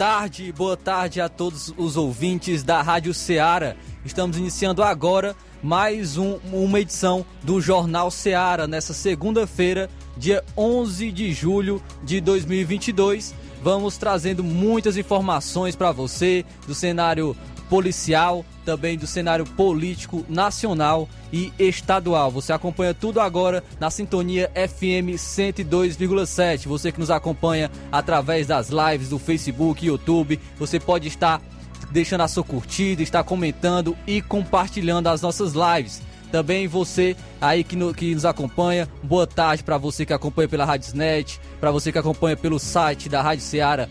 Tarde, boa tarde a todos os ouvintes da Rádio Ceará. Estamos iniciando agora mais um, uma edição do Jornal Ceará nessa segunda-feira, dia 11 de julho de 2022. Vamos trazendo muitas informações para você do cenário policial, também do cenário político nacional e estadual. Você acompanha tudo agora na sintonia FM 102,7. Você que nos acompanha através das lives do Facebook, YouTube, você pode estar deixando a sua curtida, estar comentando e compartilhando as nossas lives. Também você aí que, no, que nos acompanha, boa tarde para você que acompanha pela Radiosnet, para você que acompanha pelo site da Rádio Ceará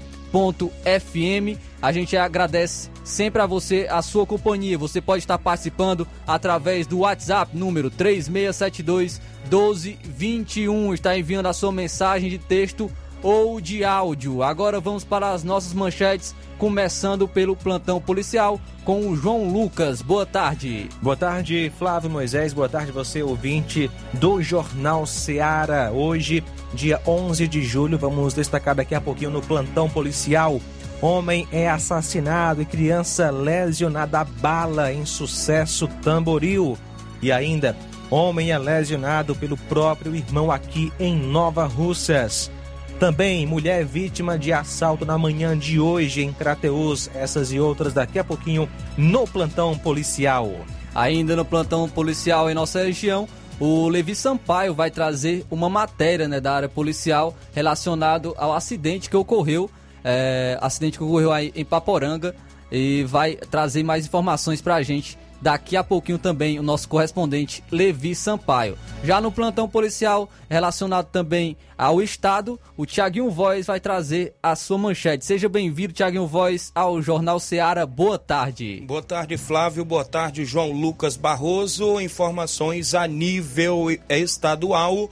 FM. A gente agradece sempre a você a sua companhia. Você pode estar participando através do WhatsApp número 3672 1221. Está enviando a sua mensagem de texto ou de áudio. Agora vamos para as nossas manchetes, começando pelo plantão policial com o João Lucas. Boa tarde. Boa tarde, Flávio Moisés. Boa tarde, você ouvinte do Jornal Seara. Hoje, dia 11 de julho, vamos destacar daqui a pouquinho no plantão policial. Homem é assassinado e criança lesionada a bala em sucesso Tamboril. E ainda, homem é lesionado pelo próprio irmão aqui em Nova Russas. Também mulher vítima de assalto na manhã de hoje em Crateus. Essas e outras daqui a pouquinho no plantão policial. Ainda no plantão policial em nossa região, o Levi Sampaio vai trazer uma matéria né, da área policial relacionado ao acidente que ocorreu, é, acidente que ocorreu aí em Paporanga e vai trazer mais informações para a gente Daqui a pouquinho também o nosso correspondente Levi Sampaio. Já no plantão policial relacionado também ao Estado, o Tiaguinho Voz vai trazer a sua manchete. Seja bem-vindo, Tiaguinho Voz, ao Jornal Seara. Boa tarde. Boa tarde, Flávio. Boa tarde, João Lucas Barroso. Informações a nível estadual.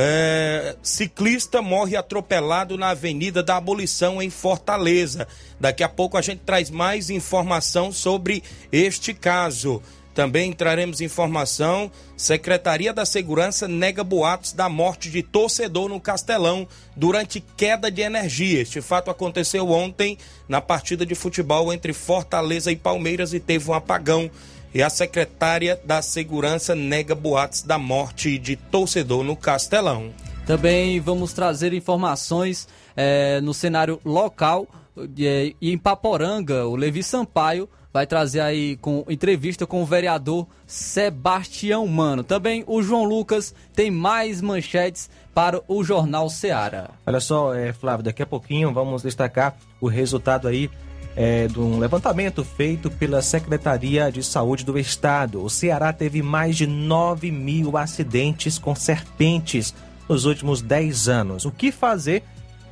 É, ciclista morre atropelado na Avenida da Abolição em Fortaleza. Daqui a pouco a gente traz mais informação sobre este caso. Também traremos informação. Secretaria da Segurança nega boatos da morte de torcedor no Castelão durante queda de energia. Este fato aconteceu ontem na partida de futebol entre Fortaleza e Palmeiras e teve um apagão e a secretária da Segurança nega boatos da morte de torcedor no Castelão. Também vamos trazer informações é, no cenário local e em Paporanga, o Levi Sampaio vai trazer aí com entrevista com o vereador Sebastião Mano. Também o João Lucas tem mais manchetes para o Jornal Seara. Olha só, é, Flávio, daqui a pouquinho vamos destacar o resultado aí é, de um levantamento feito pela Secretaria de Saúde do Estado. O Ceará teve mais de 9 mil acidentes com serpentes nos últimos 10 anos. O que fazer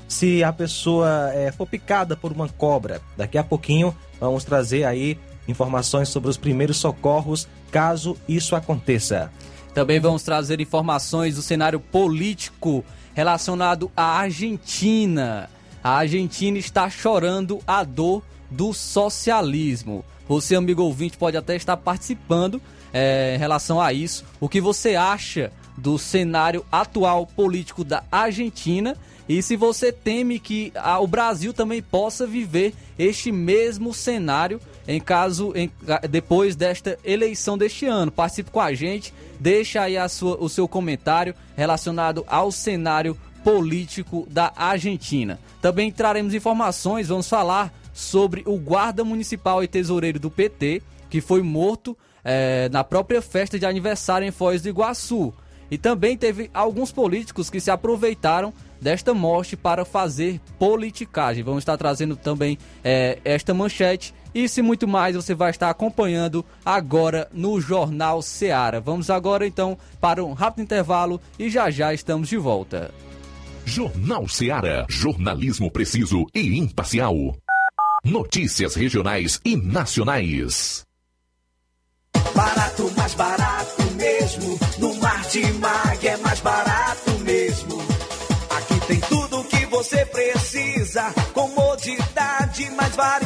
se a pessoa é, for picada por uma cobra? Daqui a pouquinho vamos trazer aí informações sobre os primeiros socorros caso isso aconteça. Também vamos trazer informações do cenário político relacionado à Argentina. A Argentina está chorando a dor do socialismo. Você, amigo ouvinte, pode até estar participando é, em relação a isso. O que você acha do cenário atual político da Argentina e se você teme que a, o Brasil também possa viver este mesmo cenário em caso em, depois desta eleição deste ano. Participe com a gente, deixa aí a sua, o seu comentário relacionado ao cenário político da Argentina. Também traremos informações, vamos falar sobre o guarda municipal e tesoureiro do PT, que foi morto é, na própria festa de aniversário em Foz do Iguaçu. E também teve alguns políticos que se aproveitaram desta morte para fazer politicagem. Vamos estar trazendo também é, esta manchete. E se muito mais você vai estar acompanhando agora no Jornal Seara. Vamos agora então para um rápido intervalo e já já estamos de volta. Jornal Seara. Jornalismo preciso e imparcial. Notícias regionais e nacionais. Barato, mais barato mesmo. No Martimag é mais barato mesmo. Aqui tem tudo o que você precisa. Comodidade, mais variedade.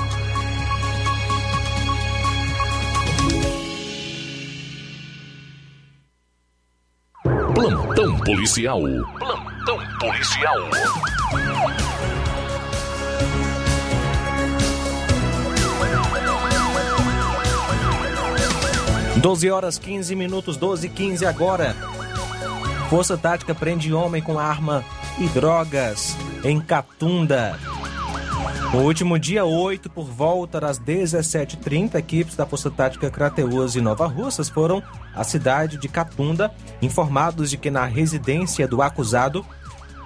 Policial. Plantão policial. Doze horas 15 minutos, 12 e 15 agora. Força Tática prende homem com arma e drogas em Catunda. No último dia 8, por volta das 17h30, equipes da Força Tática Crateus e Nova Russas foram à cidade de Catunda, informados de que na residência do acusado,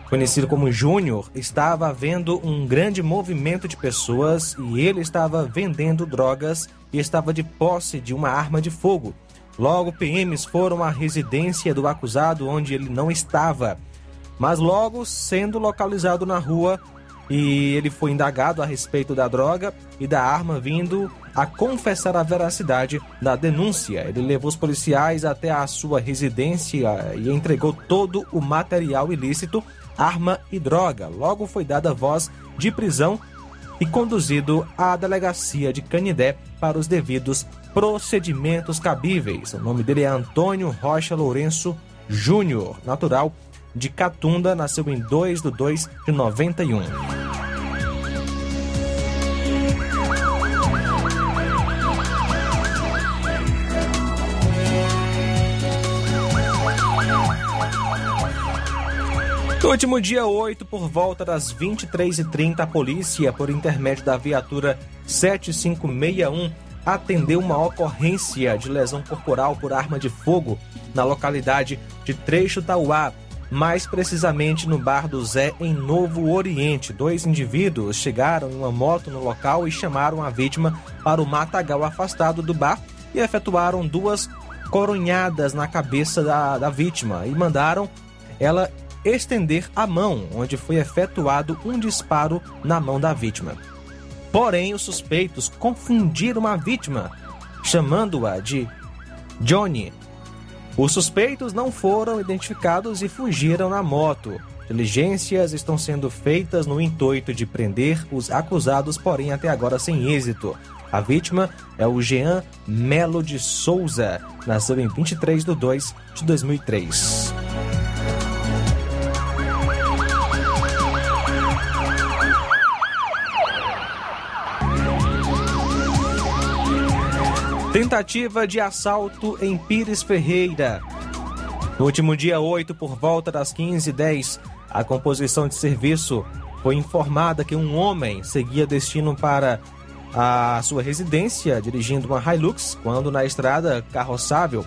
conhecido como Júnior, estava havendo um grande movimento de pessoas e ele estava vendendo drogas e estava de posse de uma arma de fogo. Logo, PMs foram à residência do acusado onde ele não estava, mas logo sendo localizado na rua e ele foi indagado a respeito da droga e da arma, vindo a confessar a veracidade da denúncia. Ele levou os policiais até a sua residência e entregou todo o material ilícito, arma e droga. Logo foi dada voz de prisão e conduzido à delegacia de Canidé para os devidos procedimentos cabíveis. O nome dele é Antônio Rocha Lourenço Júnior, natural de Catunda, nasceu em 2 de 2 de 91. No último dia 8, por volta das 23h30, a polícia, por intermédio da viatura 7561, atendeu uma ocorrência de lesão corporal por arma de fogo na localidade de Trecho Tauá, mais precisamente no Bar do Zé, em Novo Oriente. Dois indivíduos chegaram em uma moto no local e chamaram a vítima para o matagal afastado do bar e efetuaram duas coronhadas na cabeça da, da vítima e mandaram ela estender a mão, onde foi efetuado um disparo na mão da vítima. Porém, os suspeitos confundiram a vítima, chamando-a de Johnny. Os suspeitos não foram identificados e fugiram na moto. Diligências estão sendo feitas no intuito de prender os acusados, porém até agora sem êxito. A vítima é o Jean Melo de Souza, nasceu em 23 de 2 de 2003. Tentativa de assalto em Pires Ferreira. No último dia 8, por volta das 15h10, a composição de serviço foi informada que um homem seguia destino para a sua residência dirigindo uma Hilux, quando na estrada carroçável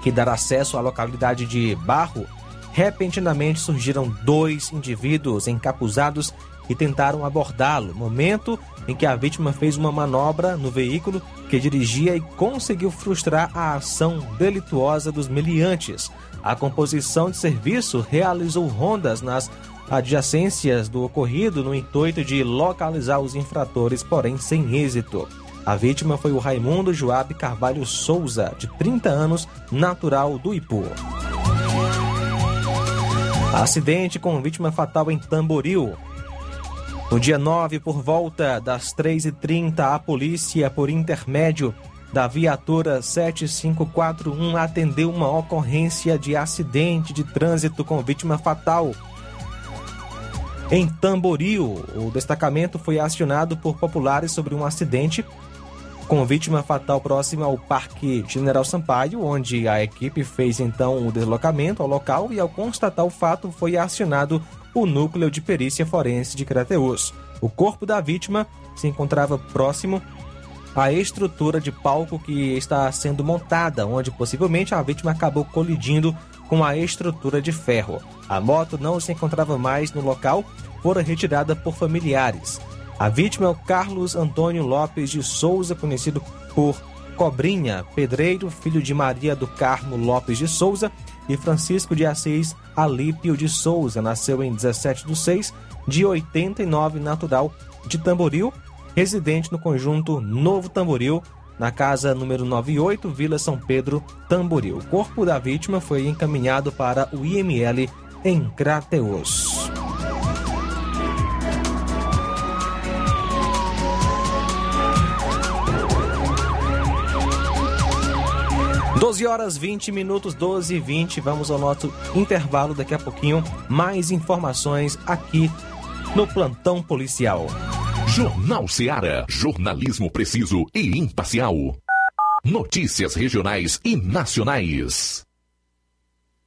que dará acesso à localidade de Barro, repentinamente surgiram dois indivíduos encapuzados e tentaram abordá-lo, momento em que a vítima fez uma manobra no veículo que dirigia e conseguiu frustrar a ação delituosa dos meliantes. A composição de serviço realizou rondas nas adjacências do ocorrido no intuito de localizar os infratores, porém sem êxito. A vítima foi o Raimundo Joab Carvalho Souza, de 30 anos, natural do Ipu. Acidente com vítima fatal em Tamboril. No dia 9, por volta das 3h30, a polícia, por intermédio da viatura 7541, atendeu uma ocorrência de acidente de trânsito com vítima fatal. Em Tamboril, o destacamento foi acionado por populares sobre um acidente com vítima fatal próxima ao Parque General Sampaio, onde a equipe fez então o deslocamento ao local e, ao constatar o fato, foi acionado o núcleo de perícia forense de Crateus. O corpo da vítima se encontrava próximo à estrutura de palco que está sendo montada, onde possivelmente a vítima acabou colidindo com a estrutura de ferro. A moto não se encontrava mais no local, fora retirada por familiares. A vítima é o Carlos Antônio Lopes de Souza, conhecido por Cobrinha, pedreiro, filho de Maria do Carmo Lopes de Souza e Francisco de Assis Alípio de Souza. Nasceu em 17 de 6 de 89, natural de Tamboril, residente no conjunto Novo Tamboril, na casa número 98, Vila São Pedro, Tamboril. O corpo da vítima foi encaminhado para o IML em Crateus. 12 horas 20 minutos, 12 e 20. Vamos ao nosso intervalo daqui a pouquinho. Mais informações aqui no Plantão Policial. Jornal Seara. Jornalismo preciso e imparcial. Notícias regionais e nacionais.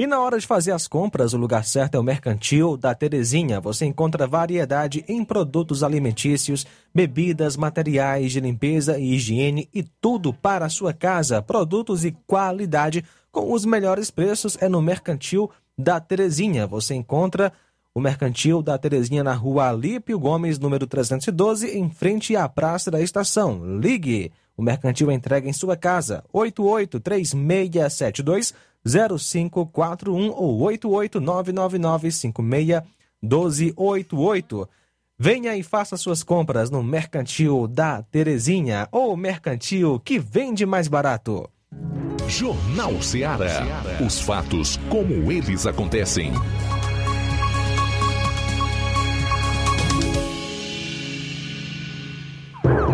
E na hora de fazer as compras, o lugar certo é o Mercantil da Terezinha. Você encontra variedade em produtos alimentícios, bebidas, materiais de limpeza e higiene e tudo para a sua casa. Produtos e qualidade com os melhores preços é no Mercantil da Terezinha. Você encontra o Mercantil da Terezinha na rua Alípio Gomes, número 312, em frente à Praça da Estação. Ligue! O Mercantil entrega em sua casa. 883672 0541 ou 88999561288. Venha e faça suas compras no Mercantil da Terezinha, ou Mercantil que vende mais barato. Jornal Ceará. Os fatos como eles acontecem.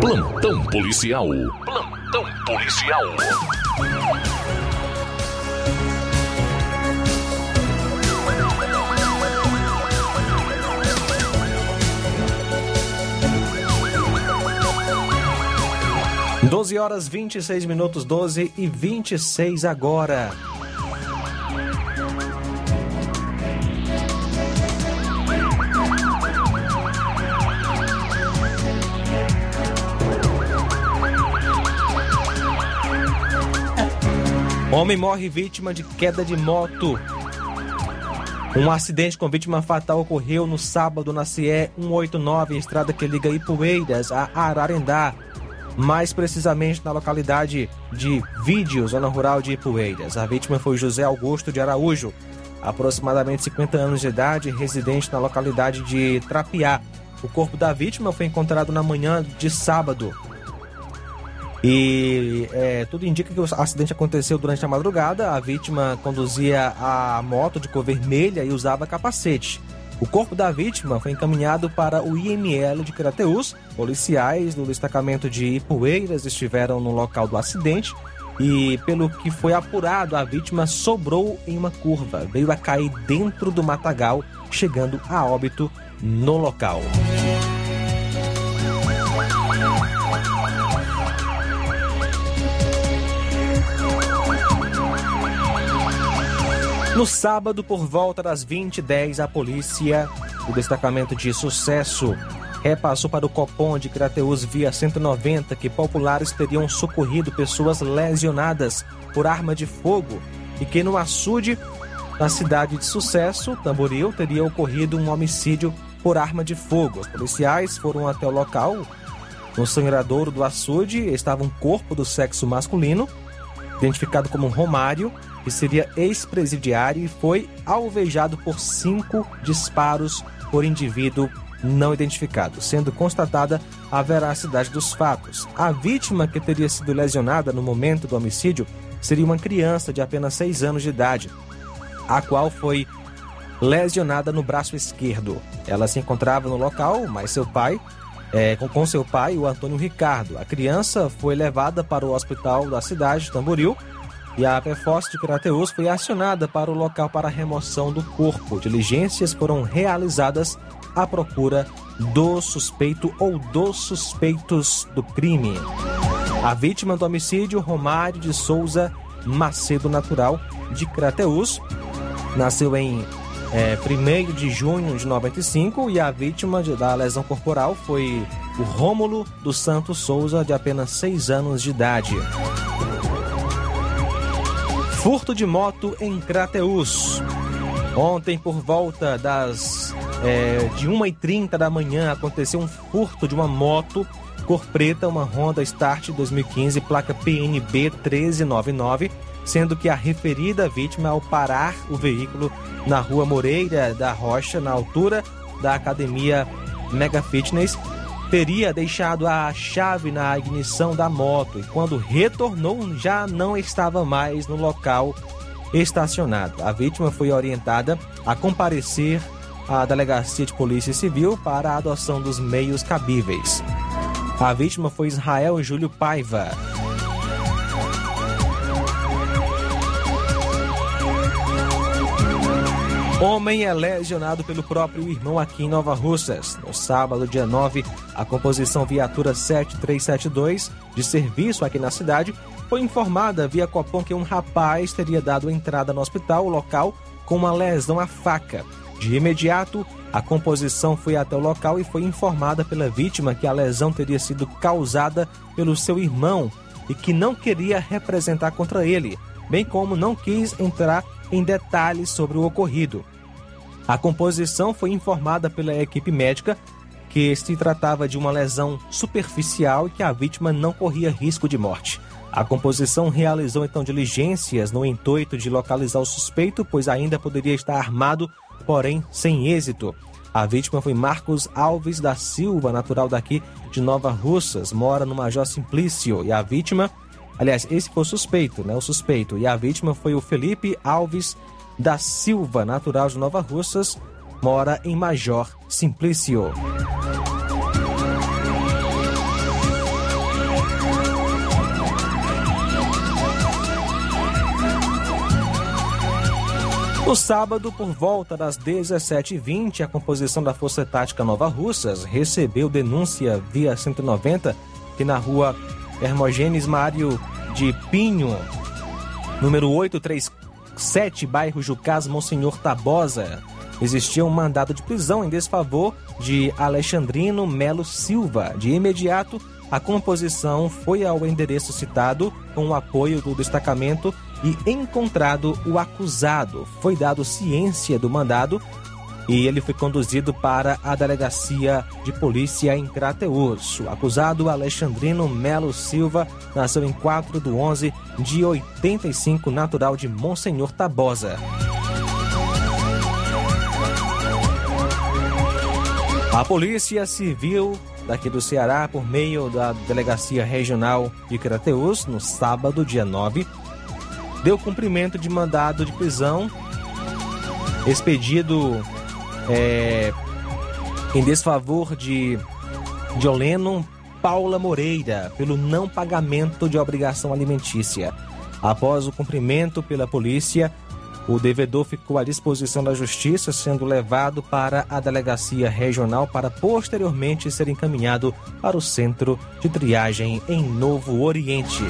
Plantão policial. Plantão policial. 12 horas 26 minutos, 12 e 26 agora. Homem morre vítima de queda de moto. Um acidente com vítima fatal ocorreu no sábado na CE 189, estrada que liga Ipueiras a Ararendá, mais precisamente na localidade de Vídeo, zona rural de Ipueiras. A vítima foi José Augusto de Araújo, aproximadamente 50 anos de idade, residente na localidade de Trapiá. O corpo da vítima foi encontrado na manhã de sábado e é, tudo indica que o acidente aconteceu durante a madrugada. A vítima conduzia a moto de cor vermelha e usava capacete. O corpo da vítima foi encaminhado para o IML de Crateus. Policiais do destacamento de Ipueiras estiveram no local do acidente e, pelo que foi apurado, a vítima sobrou em uma curva, veio a cair dentro do matagal, chegando a óbito no local. No sábado, por volta das 20h10, a polícia, o destacamento de sucesso, repassou para o Copom de Crateus via 190 que populares teriam socorrido pessoas lesionadas por arma de fogo e que no açude, na cidade de Sucesso, Tamboril, teria ocorrido um homicídio por arma de fogo. Os policiais foram até o local. No sangradouro do açude estava um corpo do sexo masculino, identificado como Romário, que seria ex-presidiário e foi alvejado por cinco disparos por indivíduo não identificado, sendo constatada a veracidade dos fatos. A vítima que teria sido lesionada no momento do homicídio seria uma criança de apenas seis anos de idade, a qual foi lesionada no braço esquerdo. Ela se encontrava no local, mas seu pai, é, com, com seu pai, o Antônio Ricardo. A criança foi levada para o hospital da cidade de Tamboril e a PFOS de Crateus foi acionada para o local para remoção do corpo. Diligências foram realizadas à procura do suspeito ou dos suspeitos do crime. A vítima do homicídio, Romário de Souza Macedo Natural, de Crateus, nasceu em é, 1 de junho de 95 e a vítima de, da lesão corporal foi o Rômulo dos Santos Souza, de apenas 6 anos de idade. Furto de moto em Crateus. Ontem, por volta das é, de 1h30 da manhã, aconteceu um furto de uma moto cor preta, uma Honda Start 2015, placa PNB 1399, sendo que a referida vítima, ao parar o veículo na rua Moreira da Rocha, na altura da academia Mega Fitness, teria deixado a chave na ignição da moto e quando retornou já não estava mais no local estacionado. A vítima foi orientada a comparecer à delegacia de polícia civil para a adoção dos meios cabíveis. A vítima foi Israel Júlio Paiva. Homem é lesionado pelo próprio irmão aqui em Nova Russas. No sábado, dia 9, a composição Viatura 7372, de serviço aqui na cidade, foi informada via Copom que um rapaz teria dado entrada no hospital local com uma lesão à faca. De imediato, a composição foi até o local e foi informada pela vítima que a lesão teria sido causada pelo seu irmão e que não queria representar contra ele, bem como não quis entrar em detalhes sobre o ocorrido. A composição foi informada pela equipe médica que se tratava de uma lesão superficial e que a vítima não corria risco de morte. A composição realizou então diligências no intuito de localizar o suspeito, pois ainda poderia estar armado, porém sem êxito. A vítima foi Marcos Alves da Silva, natural daqui de Nova Russas, mora no Major Simplício, e a vítima Aliás, esse foi o suspeito, né? O suspeito. E a vítima foi o Felipe Alves da Silva, natural de Nova Russas, mora em Major Simplício. No sábado, por volta das 17h20, a composição da Força Tática Nova Russas recebeu denúncia via 190 que na rua Hermogênes Mário de Pinho, número 837, bairro Jucás, Monsenhor Tabosa. Existia um mandado de prisão em desfavor de Alexandrino Melo Silva. De imediato, a composição foi ao endereço citado com o apoio do destacamento e encontrado o acusado. Foi dado ciência do mandado e ele foi conduzido para a delegacia de polícia em Crateus. O acusado Alexandrino Melo Silva nasceu em 4 de 11 de 85, natural de Monsenhor Tabosa. A Polícia Civil daqui do Ceará, por meio da Delegacia Regional de Crateus, no sábado, dia 9, deu cumprimento de mandado de prisão expedido é, em desfavor de Dioleno Paula Moreira pelo não pagamento de obrigação alimentícia. Após o cumprimento pela polícia, o devedor ficou à disposição da Justiça, sendo levado para a delegacia regional para posteriormente ser encaminhado para o centro de triagem em Novo Oriente.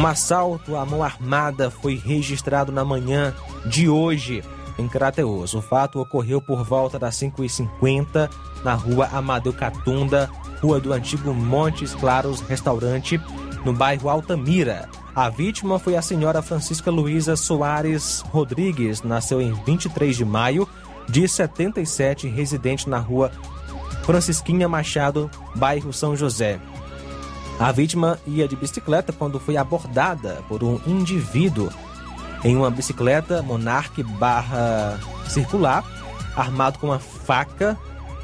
Um assalto à mão armada foi registrado na manhã de hoje em Crateus. O fato ocorreu por volta das 5h50 na rua Amadeu Catunda, rua do antigo Montes Claros Restaurante, no bairro Altamira. A vítima foi a senhora Francisca Luísa Soares Rodrigues, nasceu em 23 de maio de 77, residente na rua Francisquinha Machado, bairro São José. A vítima ia de bicicleta quando foi abordada por um indivíduo em uma bicicleta Monarch barra circular, armado com uma faca,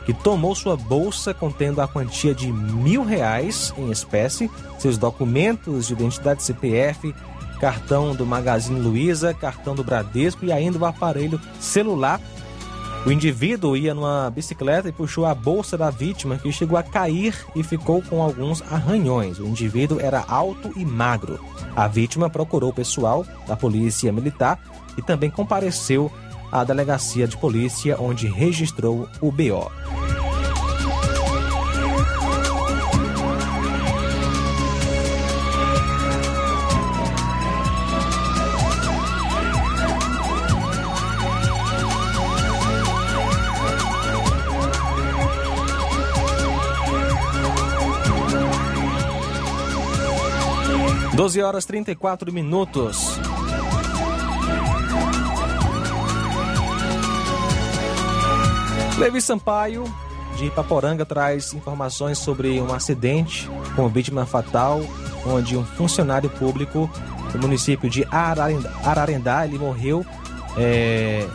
que tomou sua bolsa contendo a quantia de mil reais em espécie, seus documentos de identidade CPF, cartão do Magazine Luiza, cartão do Bradesco e ainda o aparelho celular o indivíduo ia numa bicicleta e puxou a bolsa da vítima, que chegou a cair e ficou com alguns arranhões. O indivíduo era alto e magro. A vítima procurou o pessoal da polícia militar e também compareceu à delegacia de polícia, onde registrou o BO. Doze horas trinta e quatro minutos. Levi Sampaio, de Ipaporanga, traz informações sobre um acidente com vítima fatal, onde um funcionário público do município de Ararendá, Ararendá ele morreu é,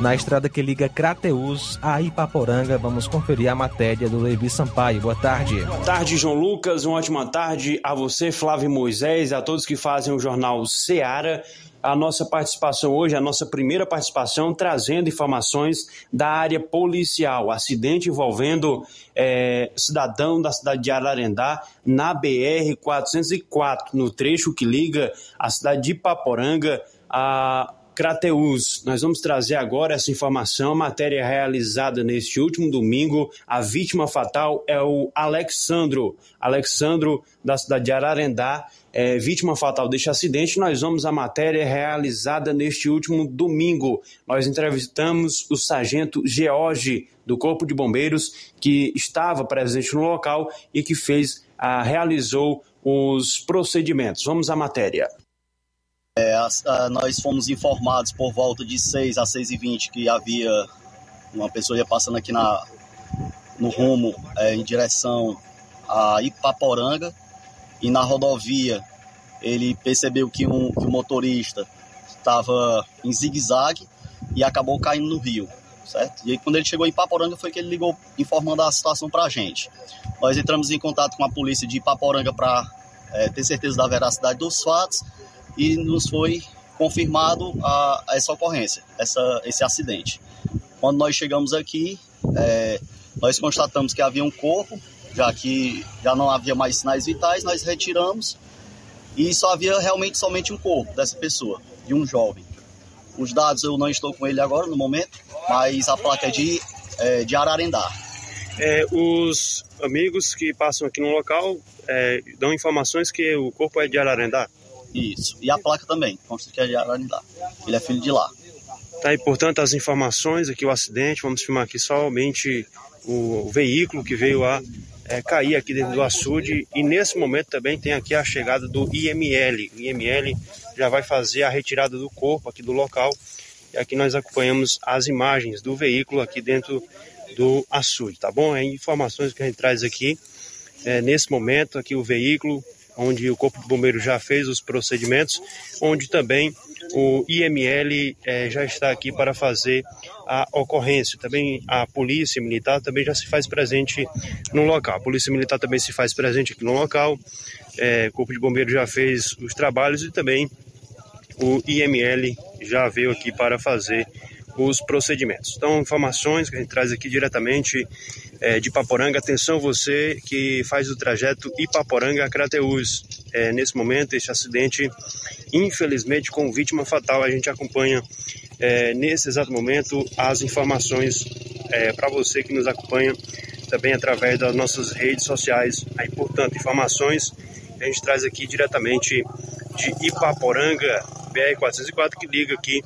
na estrada que liga Crateus a Ipaporanga. Vamos conferir a matéria do Levi Sampaio. Boa tarde. Boa tarde, João Lucas. Uma ótima tarde a você, Flávio Moisés, a todos que fazem o jornal Seara a nossa participação hoje, a nossa primeira participação, trazendo informações da área policial. Acidente envolvendo é, cidadão da cidade de Ararendá na BR-404, no trecho que liga a cidade de Paporanga a Crateus. Nós vamos trazer agora essa informação, matéria realizada neste último domingo. A vítima fatal é o Alexandro. Alexandro, da cidade de Ararendá, é, vítima fatal deste acidente. Nós vamos à matéria realizada neste último domingo. Nós entrevistamos o sargento George, do Corpo de Bombeiros, que estava presente no local e que fez, a, realizou os procedimentos. Vamos à matéria. É, a, a, nós fomos informados por volta de 6 a 6 e 20 que havia uma pessoa ia passando aqui na, no rumo é, em direção a Ipaporanga e na rodovia ele percebeu que um, que um motorista estava em zigue-zague e acabou caindo no rio, certo? E aí quando ele chegou em Ipaporanga foi que ele ligou informando a situação para a gente. Nós entramos em contato com a polícia de Ipaporanga para é, ter certeza da veracidade dos fatos e nos foi confirmado a, a essa ocorrência, essa, esse acidente. Quando nós chegamos aqui, é, nós constatamos que havia um corpo, já que já não havia mais sinais vitais, nós retiramos e só havia realmente somente um corpo dessa pessoa, de um jovem. Os dados eu não estou com ele agora no momento, mas a placa é de é, de Ararendá. É, os amigos que passam aqui no local é, dão informações que o corpo é de Ararendá? Isso. E a placa também, consta que é de Ararendá. Ele é filho de lá. Tá, e portanto as informações aqui, o acidente, vamos filmar aqui somente o, o veículo que veio a é, cair aqui dentro do açude e nesse momento também tem aqui a chegada do IML. O IML já vai fazer a retirada do corpo aqui do local e aqui nós acompanhamos as imagens do veículo aqui dentro do açude, tá bom? É informações que a gente traz aqui é, nesse momento aqui o veículo onde o corpo de bombeiro já fez os procedimentos, onde também o IML é, já está aqui para fazer a ocorrência. Também a polícia militar também já se faz presente no local. A polícia militar também se faz presente aqui no local. É, o corpo de bombeiro já fez os trabalhos e também o IML já veio aqui para fazer os procedimentos. Então, informações que a gente traz aqui diretamente é, de Paporanga. Atenção você que faz o trajeto Ipaporanga a Crateús. É, nesse momento, esse acidente, infelizmente, com vítima fatal, a gente acompanha é, nesse exato momento as informações é, para você que nos acompanha também através das nossas redes sociais. Aí, portanto, informações a gente traz aqui diretamente de Ipaporanga, BR-404, que liga aqui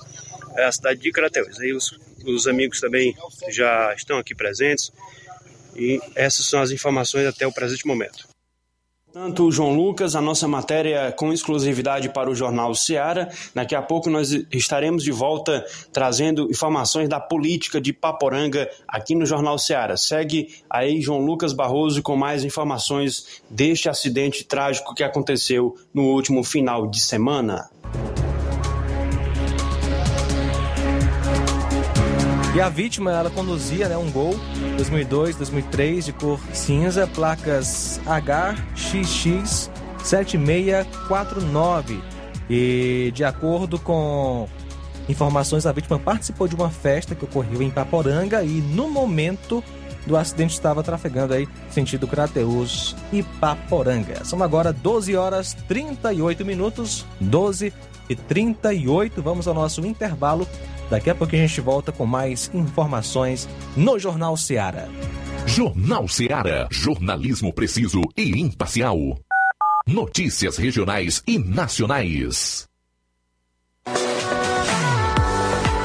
a cidade de Crateús. Aí os, os amigos também já estão aqui presentes e essas são as informações até o presente momento. Tanto João Lucas, a nossa matéria com exclusividade para o jornal Seara. Daqui a pouco nós estaremos de volta trazendo informações da política de Paporanga aqui no jornal Seara. Segue aí João Lucas Barroso com mais informações deste acidente trágico que aconteceu no último final de semana. E a vítima, ela conduzia né, um Gol 2002, 2003 de cor cinza, placas HXX 7649. E de acordo com informações, a vítima participou de uma festa que ocorreu em Paporanga e no momento do acidente estava trafegando aí sentido Crateus e Paporanga. São agora 12 horas 38 minutos, 12 e 38. Vamos ao nosso intervalo Daqui a pouco a gente volta com mais informações no Jornal Seara. Jornal Seara. Jornalismo preciso e imparcial. Notícias regionais e nacionais.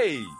Hey!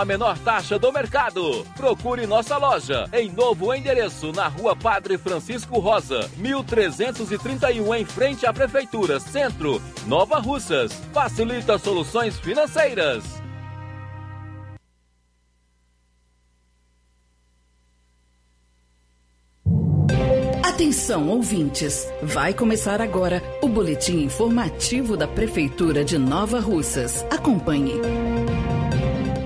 menor taxa do mercado. Procure nossa loja em novo endereço na Rua Padre Francisco Rosa, 1331 em frente à Prefeitura, Centro, Nova Russas. Facilita soluções financeiras. Atenção, ouvintes! Vai começar agora o boletim informativo da Prefeitura de Nova Russas. Acompanhe.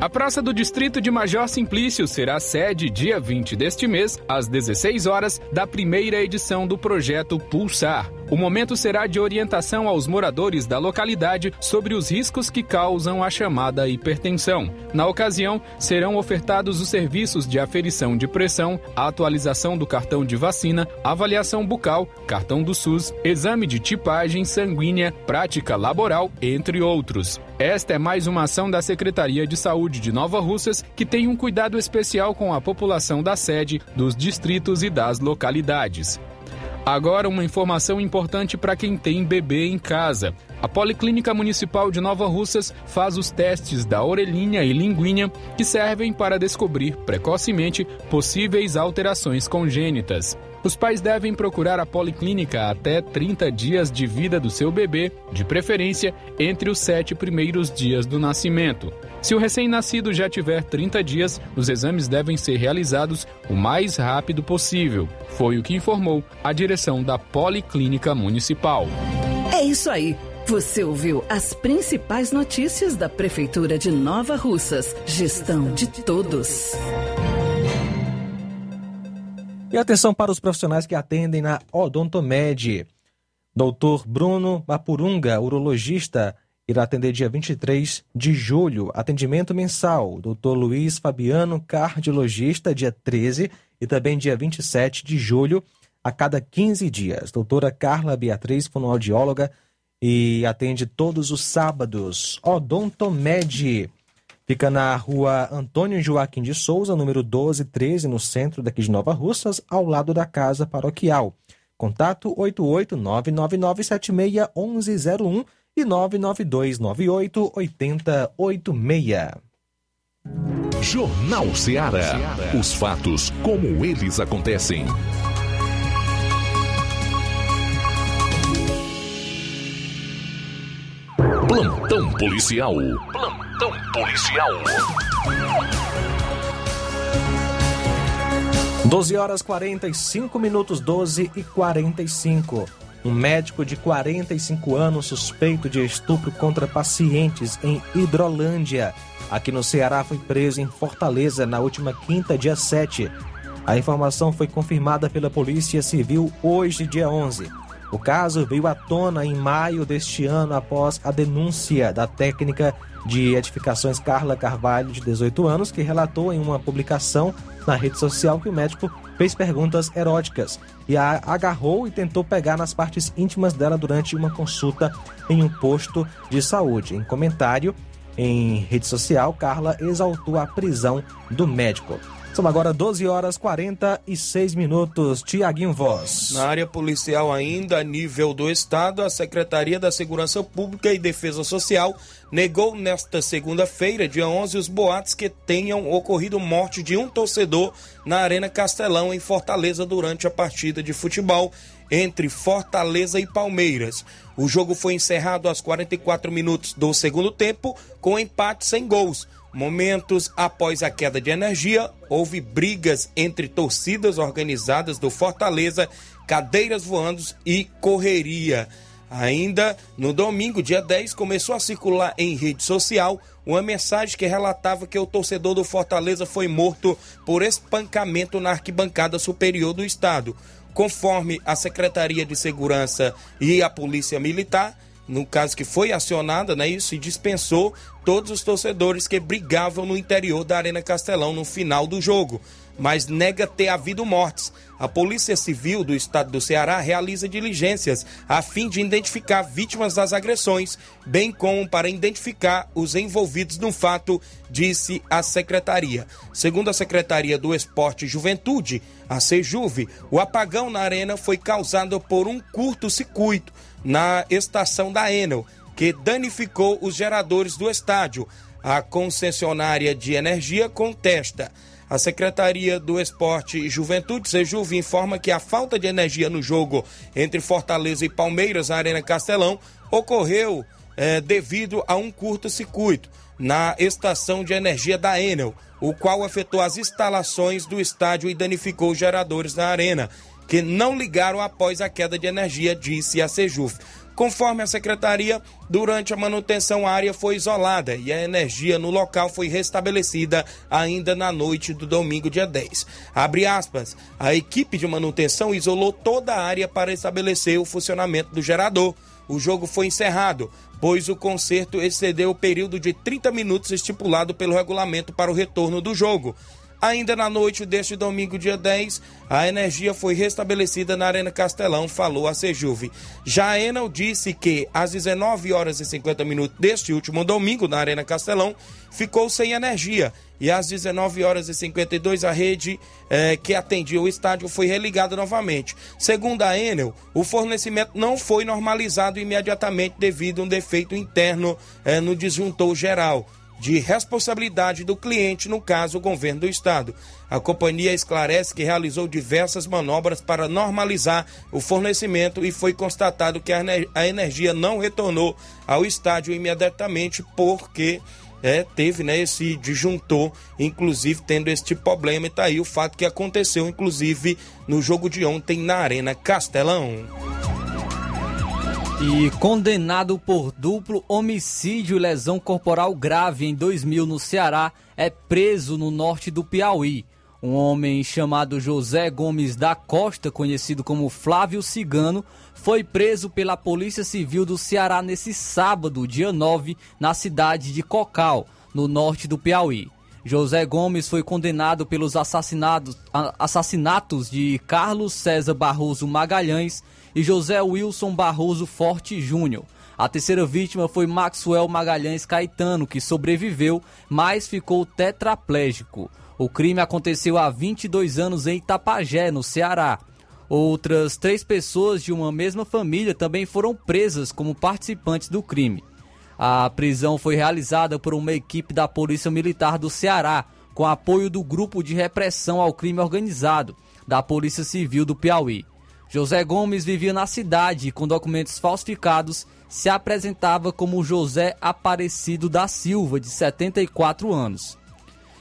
A Praça do Distrito de Major Simplício será sede dia 20 deste mês, às 16 horas, da primeira edição do projeto Pulsar. O momento será de orientação aos moradores da localidade sobre os riscos que causam a chamada hipertensão. Na ocasião, serão ofertados os serviços de aferição de pressão, atualização do cartão de vacina, avaliação bucal, cartão do SUS, exame de tipagem sanguínea, prática laboral, entre outros. Esta é mais uma ação da Secretaria de Saúde de Nova Russas que tem um cuidado especial com a população da sede, dos distritos e das localidades. Agora, uma informação importante para quem tem bebê em casa. A Policlínica Municipal de Nova Russas faz os testes da orelhinha e linguinha que servem para descobrir precocemente possíveis alterações congênitas. Os pais devem procurar a policlínica até 30 dias de vida do seu bebê, de preferência entre os sete primeiros dias do nascimento. Se o recém-nascido já tiver 30 dias, os exames devem ser realizados o mais rápido possível. Foi o que informou a direção da Policlínica Municipal. É isso aí. Você ouviu as principais notícias da Prefeitura de Nova Russas. Gestão de todos. E atenção para os profissionais que atendem na Odontomed. Doutor Bruno Mapurunga, urologista, irá atender dia 23 de julho, atendimento mensal. Doutor Luiz Fabiano, cardiologista, dia 13 e também dia 27 de julho, a cada 15 dias. Doutora Carla Beatriz, fonoaudióloga, e atende todos os sábados. Odontomed. Fica na rua Antônio Joaquim de Souza, número 1213, no centro daqui de Nova Russas, ao lado da casa paroquial. Contato 88999761101 e 992988086. Jornal Ceará. Os fatos como eles acontecem. Plantão policial. Plantão policial. 12 horas 45 minutos, 12 e 45. Um médico de 45 anos suspeito de estupro contra pacientes em Hidrolândia, aqui no Ceará, foi preso em Fortaleza na última quinta, dia 7. A informação foi confirmada pela Polícia Civil hoje, dia 11. O caso veio à tona em maio deste ano após a denúncia da técnica de edificações Carla Carvalho, de 18 anos, que relatou em uma publicação na rede social que o médico fez perguntas eróticas e a agarrou e tentou pegar nas partes íntimas dela durante uma consulta em um posto de saúde. Em comentário em rede social, Carla exaltou a prisão do médico. São agora 12 horas 46 minutos. Tiaguinho Voz. Na área policial, ainda nível do Estado, a Secretaria da Segurança Pública e Defesa Social negou nesta segunda-feira, dia 11, os boatos que tenham ocorrido morte de um torcedor na Arena Castelão, em Fortaleza, durante a partida de futebol entre Fortaleza e Palmeiras. O jogo foi encerrado aos 44 minutos do segundo tempo, com empate sem gols. Momentos após a queda de energia, houve brigas entre torcidas organizadas do Fortaleza, cadeiras voando e correria. Ainda no domingo, dia 10, começou a circular em rede social uma mensagem que relatava que o torcedor do Fortaleza foi morto por espancamento na arquibancada superior do estado. Conforme a Secretaria de Segurança e a Polícia Militar, no caso que foi acionada, né, isso, e dispensou todos os torcedores que brigavam no interior da Arena Castelão no final do jogo, mas nega ter havido mortes. A Polícia Civil do Estado do Ceará realiza diligências a fim de identificar vítimas das agressões, bem como para identificar os envolvidos no fato, disse a secretaria. Segundo a Secretaria do Esporte e Juventude, a Sejuve, o apagão na arena foi causado por um curto-circuito na estação da Enel, que danificou os geradores do estádio. A concessionária de energia contesta. A Secretaria do Esporte e Juventude, Sejuve, informa que a falta de energia no jogo entre Fortaleza e Palmeiras, na Arena Castelão, ocorreu eh, devido a um curto-circuito na estação de energia da Enel, o qual afetou as instalações do estádio e danificou os geradores na arena, que não ligaram após a queda de energia, disse a Sejuf. Conforme a secretaria, durante a manutenção a área foi isolada e a energia no local foi restabelecida ainda na noite do domingo, dia 10. Abre aspas, a equipe de manutenção isolou toda a área para estabelecer o funcionamento do gerador. O jogo foi encerrado, pois o concerto excedeu o período de 30 minutos estipulado pelo regulamento para o retorno do jogo. Ainda na noite deste domingo, dia 10, a energia foi restabelecida na Arena Castelão, falou a Sejuve. Já a Enel disse que às 19 horas e 50 minutos deste último domingo, na Arena Castelão, ficou sem energia e às 19 horas e 52 a rede eh, que atendia o estádio foi religada novamente. Segundo a Enel, o fornecimento não foi normalizado imediatamente devido a um defeito interno eh, no disjuntor geral de responsabilidade do cliente, no caso, o governo do estado. A companhia esclarece que realizou diversas manobras para normalizar o fornecimento e foi constatado que a energia não retornou ao estádio imediatamente porque é, teve né, esse disjuntor, inclusive tendo este problema. E tá aí o fato que aconteceu, inclusive, no jogo de ontem na Arena Castelão. E condenado por duplo homicídio e lesão corporal grave em 2000 no Ceará, é preso no norte do Piauí. Um homem chamado José Gomes da Costa, conhecido como Flávio Cigano, foi preso pela Polícia Civil do Ceará nesse sábado, dia 9, na cidade de Cocal, no norte do Piauí. José Gomes foi condenado pelos assassinatos, assassinatos de Carlos César Barroso Magalhães e José Wilson Barroso Forte Júnior. A terceira vítima foi Maxwell Magalhães Caetano, que sobreviveu, mas ficou tetraplégico. O crime aconteceu há 22 anos em Itapajé, no Ceará. Outras três pessoas de uma mesma família também foram presas como participantes do crime. A prisão foi realizada por uma equipe da Polícia Militar do Ceará, com apoio do Grupo de Repressão ao Crime Organizado, da Polícia Civil do Piauí. José Gomes vivia na cidade e, com documentos falsificados, se apresentava como José Aparecido da Silva, de 74 anos.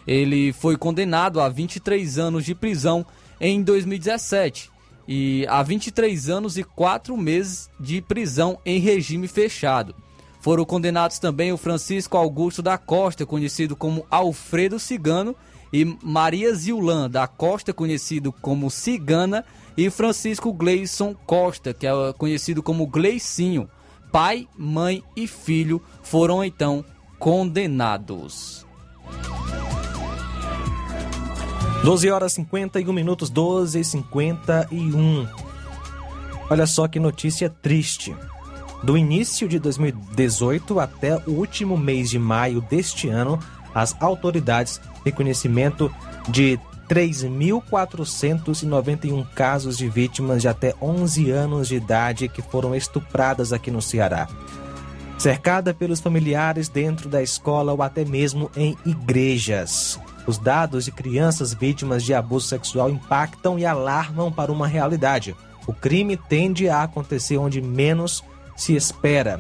Ele foi condenado a 23 anos de prisão em 2017 e a 23 anos e 4 meses de prisão em regime fechado. Foram condenados também o Francisco Augusto da Costa, conhecido como Alfredo Cigano, e Maria Zillan da Costa, conhecido como Cigana, e Francisco Gleison Costa, que é conhecido como Gleicinho. Pai, mãe e filho foram então condenados. 12 horas 51 minutos, 12 e 51. Olha só que notícia triste. Do início de 2018 até o último mês de maio deste ano, as autoridades têm conhecimento de 3.491 casos de vítimas de até 11 anos de idade que foram estupradas aqui no Ceará. Cercada pelos familiares dentro da escola ou até mesmo em igrejas. Os dados de crianças vítimas de abuso sexual impactam e alarmam para uma realidade. O crime tende a acontecer onde menos se espera.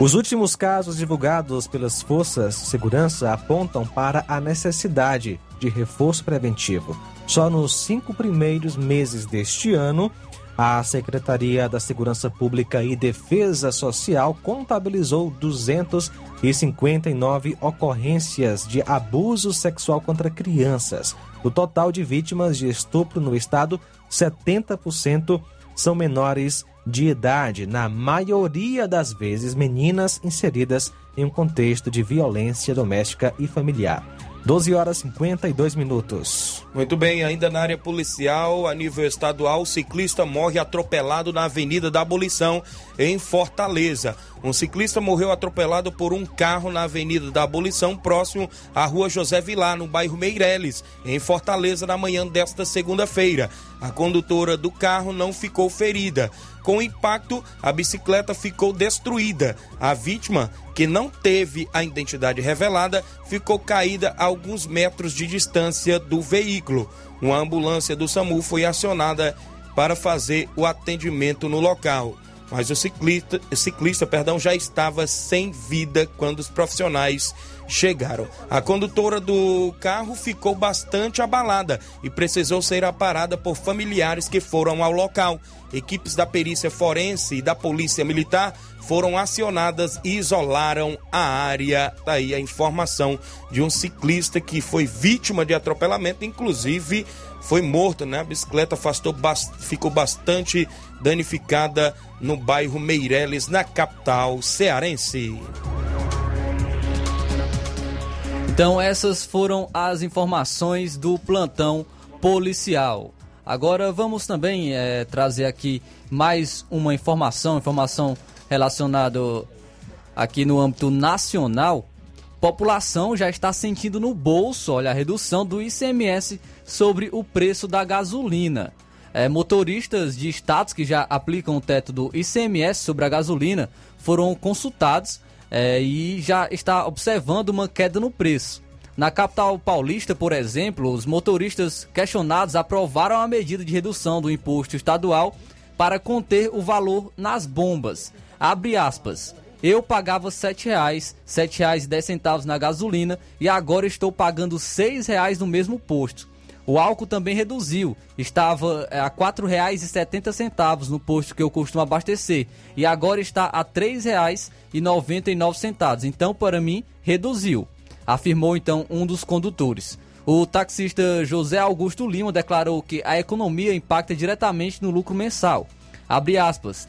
Os últimos casos divulgados pelas forças de segurança apontam para a necessidade de reforço preventivo. Só nos cinco primeiros meses deste ano, a Secretaria da Segurança Pública e Defesa Social contabilizou 259 ocorrências de abuso sexual contra crianças. Do total de vítimas de estupro no estado, 70% são menores de idade, na maioria das vezes meninas inseridas em um contexto de violência doméstica e familiar. 12 horas e 52 minutos. Muito bem, ainda na área policial, a nível estadual, ciclista morre atropelado na Avenida da Abolição, em Fortaleza. Um ciclista morreu atropelado por um carro na Avenida da Abolição, próximo à Rua José Vilar, no bairro Meireles, em Fortaleza, na manhã desta segunda-feira. A condutora do carro não ficou ferida. Com o impacto, a bicicleta ficou destruída. A vítima, que não teve a identidade revelada, ficou caída a alguns metros de distância do veículo. Uma ambulância do SAMU foi acionada para fazer o atendimento no local mas o ciclista, ciclista perdão, já estava sem vida quando os profissionais chegaram. A condutora do carro ficou bastante abalada e precisou ser aparada por familiares que foram ao local. Equipes da perícia forense e da polícia militar foram acionadas e isolaram a área. Daí a informação de um ciclista que foi vítima de atropelamento, inclusive foi morto, né? A bicicleta afastou, ficou bastante danificada no bairro Meireles, na capital cearense. Então, essas foram as informações do plantão policial. Agora vamos também é, trazer aqui mais uma informação, informação relacionada aqui no âmbito nacional. População já está sentindo no bolso, olha, a redução do ICMS sobre o preço da gasolina. É, motoristas de estados que já aplicam o teto do ICMS sobre a gasolina foram consultados é, e já está observando uma queda no preço. Na capital paulista, por exemplo, os motoristas questionados aprovaram a medida de redução do imposto estadual para conter o valor nas bombas. Abre aspas. Eu pagava R$ 7,00, R$ 7,10 na gasolina e agora estou pagando R$ 6,00 no mesmo posto. O álcool também reduziu, estava eh, a R$ 4,70 no posto que eu costumo abastecer e agora está a R$ 3,99. Então, para mim, reduziu, afirmou então um dos condutores. O taxista José Augusto Lima declarou que a economia impacta diretamente no lucro mensal. Aspas.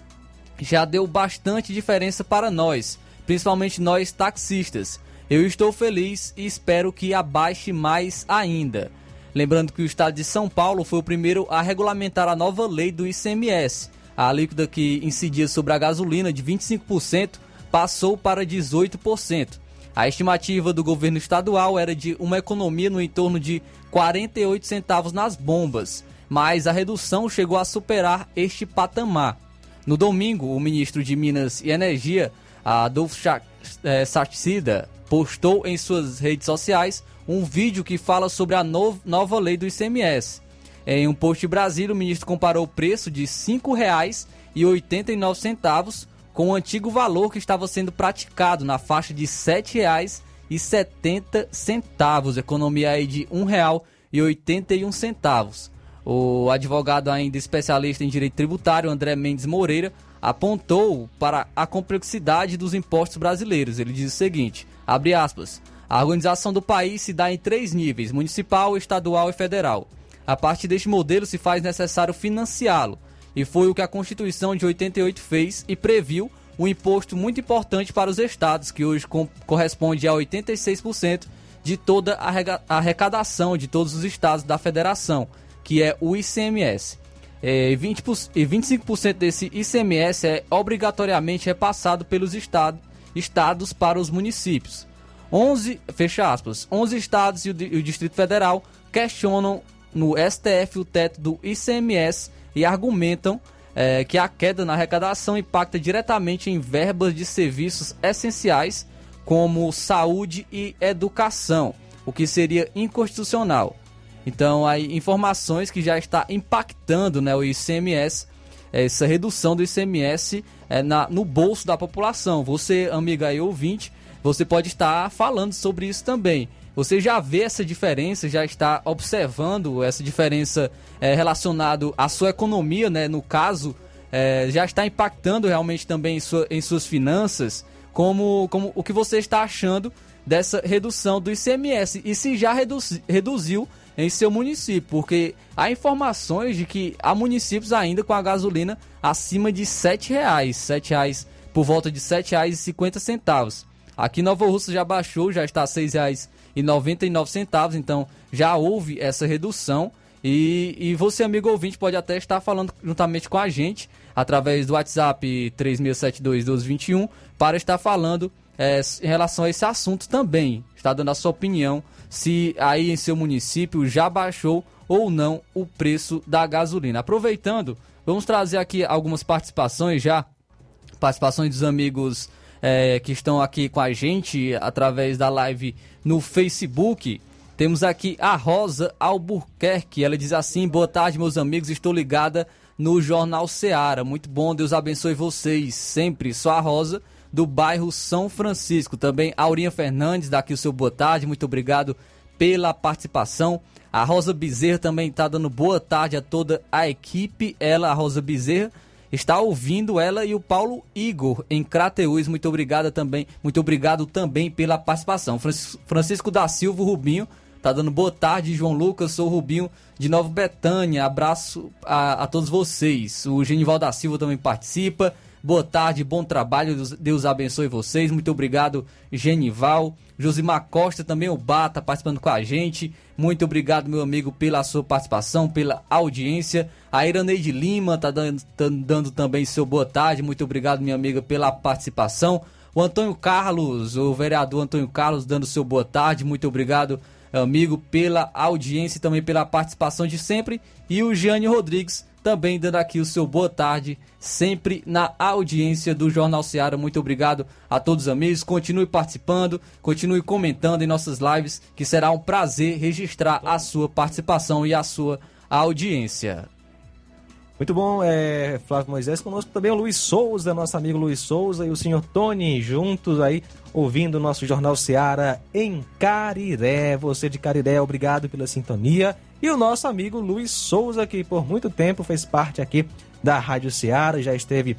Já deu bastante diferença para nós, principalmente nós taxistas. Eu estou feliz e espero que abaixe mais ainda. Lembrando que o estado de São Paulo foi o primeiro a regulamentar a nova lei do ICMS. A alíquota que incidia sobre a gasolina de 25% passou para 18%. A estimativa do governo estadual era de uma economia no entorno de 48 centavos nas bombas, mas a redução chegou a superar este patamar. No domingo, o ministro de Minas e Energia, Adolfo eh, Saxida, postou em suas redes sociais um vídeo que fala sobre a nova lei do ICMS. Em um post de Brasília, o ministro comparou o preço de R$ 5,89 com o antigo valor que estava sendo praticado na faixa de R$ 7,70, economia aí de R$ 1,81. O advogado ainda especialista em direito tributário, André Mendes Moreira, apontou para a complexidade dos impostos brasileiros. Ele diz o seguinte, abre aspas, A organização do país se dá em três níveis: municipal, estadual e federal. A partir deste modelo se faz necessário financiá-lo, e foi o que a Constituição de 88 fez e previu um imposto muito importante para os estados, que hoje corresponde a 86% de toda a arrecadação de todos os estados da federação, que é o ICMS. É, 20, e 25% desse ICMS é obrigatoriamente repassado pelos estado, estados para os municípios. 11, fecha aspas, 11 estados e o, e o Distrito Federal questionam no STF o teto do ICMS e argumentam é, que a queda na arrecadação impacta diretamente em verbas de serviços essenciais como saúde e educação, o que seria inconstitucional. Então, aí informações que já está impactando né, o ICMS, essa redução do ICMS é, na, no bolso da população. Você, amiga e ouvinte, você pode estar falando sobre isso também. Você já vê essa diferença, já está observando essa diferença é, relacionado à sua economia, né? No caso, é, já está impactando realmente também em, sua, em suas finanças, como, como o que você está achando dessa redução do ICMS e se já reduz, reduziu em seu município, porque há informações de que há municípios ainda com a gasolina acima de R$ 7,00, R$ 7,00 por volta de R$ 7,50. Aqui Nova Russa já baixou, já está R$ 6,99, então já houve essa redução. E, e você, amigo ouvinte, pode até estar falando juntamente com a gente através do WhatsApp 36721221 para estar falando é, em relação a esse assunto também. Está dando a sua opinião se aí em seu município já baixou ou não o preço da gasolina. Aproveitando, vamos trazer aqui algumas participações já, participações dos amigos é, que estão aqui com a gente através da live no Facebook. Temos aqui a Rosa Albuquerque. Ela diz assim: Boa tarde, meus amigos. Estou ligada no Jornal Seara. Muito bom, Deus abençoe vocês. Sempre. Só a Rosa, do bairro São Francisco. Também Aurinha Fernandes, daqui o seu boa tarde. Muito obrigado pela participação. A Rosa Bezerra também está dando boa tarde a toda a equipe. Ela, a Rosa Bezerra está ouvindo ela e o Paulo Igor em Crateús. Muito obrigada também, muito obrigado também pela participação. Francisco da Silva Rubinho tá dando boa tarde, João Lucas, sou o Rubinho de Nova Betânia. Abraço a, a todos vocês. O Genival da Silva também participa. Boa tarde, bom trabalho, Deus abençoe vocês. Muito obrigado, Genival. Josimar Costa também, o Bata, participando com a gente. Muito obrigado, meu amigo, pela sua participação, pela audiência. A Iraneide Lima tá dando, tá dando também seu boa tarde. Muito obrigado, minha amiga, pela participação. O Antônio Carlos, o vereador Antônio Carlos, dando seu boa tarde. Muito obrigado, amigo, pela audiência e também pela participação de sempre. E o Gianni Rodrigues também dando aqui o seu boa tarde, sempre na audiência do Jornal Seara. Muito obrigado a todos os amigos. Continue participando, continue comentando em nossas lives, que será um prazer registrar a sua participação e a sua audiência. Muito bom, é, Flávio Moisés, conosco também o Luiz Souza, nosso amigo Luiz Souza e o senhor Tony, juntos aí, ouvindo o nosso Jornal Seara em Cariré. Você de Cariré, obrigado pela sintonia. E o nosso amigo Luiz Souza, que por muito tempo fez parte aqui da Rádio Ceará, já esteve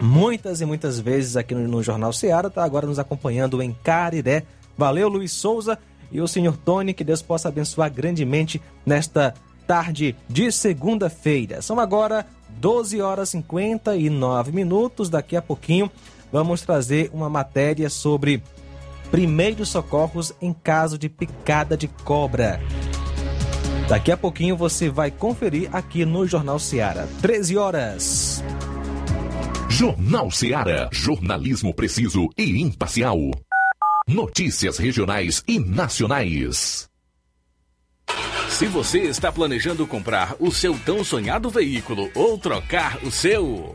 muitas e muitas vezes aqui no, Jornal Ceará, está agora nos acompanhando em Cariré. Valeu, Luiz Souza e o senhor Tony, que Deus possa abençoar grandemente nesta tarde de segunda-feira. São agora 12 horas e 59 minutos. Daqui a pouquinho vamos trazer uma matéria sobre primeiros socorros em caso de picada de cobra. Daqui a pouquinho você vai conferir aqui no Jornal Seara. 13 horas. Jornal Seara. Jornalismo preciso e imparcial. Notícias regionais e nacionais. Se você está planejando comprar o seu tão sonhado veículo ou trocar o seu.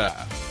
Yeah.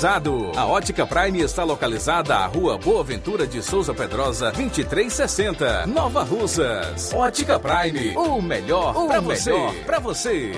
A Ótica Prime está localizada à Rua Boa Ventura de Souza Pedrosa, 2360, Nova Russas. Ótica Prime, o melhor para você. Pra você.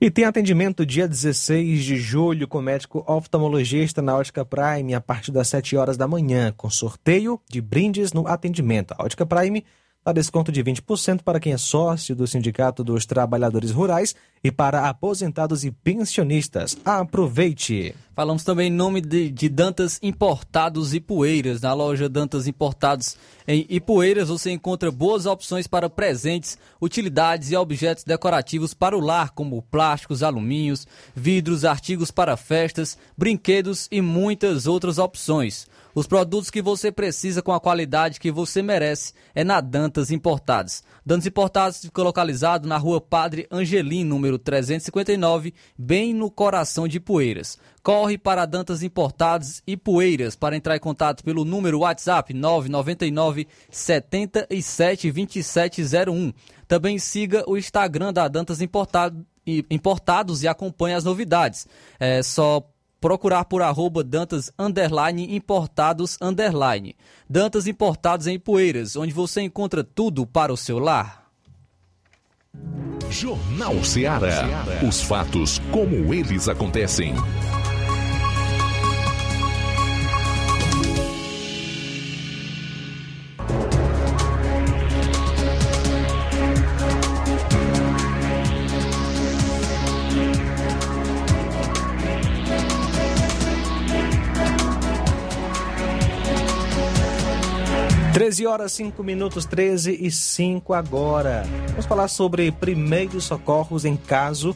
E tem atendimento dia 16 de julho com médico oftalmologista na Ótica Prime a partir das 7 horas da manhã, com sorteio de brindes no atendimento. A Ótica Prime dá desconto de 20% para quem é sócio do Sindicato dos Trabalhadores Rurais e para aposentados e pensionistas. Aproveite! Falamos também em nome de, de Dantas Importados e Poeiras. Na loja Dantas Importados em Ipueiras você encontra boas opções para presentes, utilidades e objetos decorativos para o lar, como plásticos, alumínios, vidros, artigos para festas, brinquedos e muitas outras opções. Os produtos que você precisa com a qualidade que você merece é na Dantas Importados. Dantas Importados fica localizado na rua Padre Angelim, número 359, bem no coração de Poeiras. Corre para Dantas Importados e Poeiras para entrar em contato pelo número WhatsApp 999 77 2701. Também siga o Instagram da Dantas Importado, Importados e acompanhe as novidades. É só procurar por arroba Dantas underline importados underline. Dantas Importados em Poeiras, onde você encontra tudo para o seu lar. Jornal Ceará. Os fatos como eles acontecem. 13 horas 5 minutos, 13 e 5 agora. Vamos falar sobre primeiros socorros em caso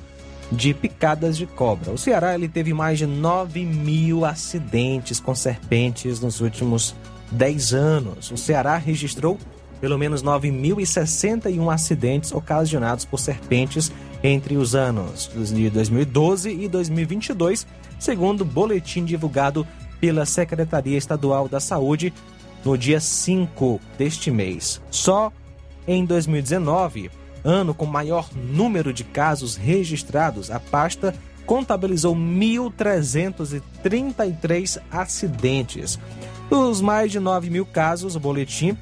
de picadas de cobra. O Ceará ele teve mais de 9 mil acidentes com serpentes nos últimos 10 anos. O Ceará registrou pelo menos 9.061 acidentes ocasionados por serpentes entre os anos de 2012 e 2022, segundo o boletim divulgado pela Secretaria Estadual da Saúde no dia 5 deste mês. Só em 2019, ano com maior número de casos registrados, a pasta contabilizou 1.333 acidentes. Dos mais de 9 mil casos, o boletim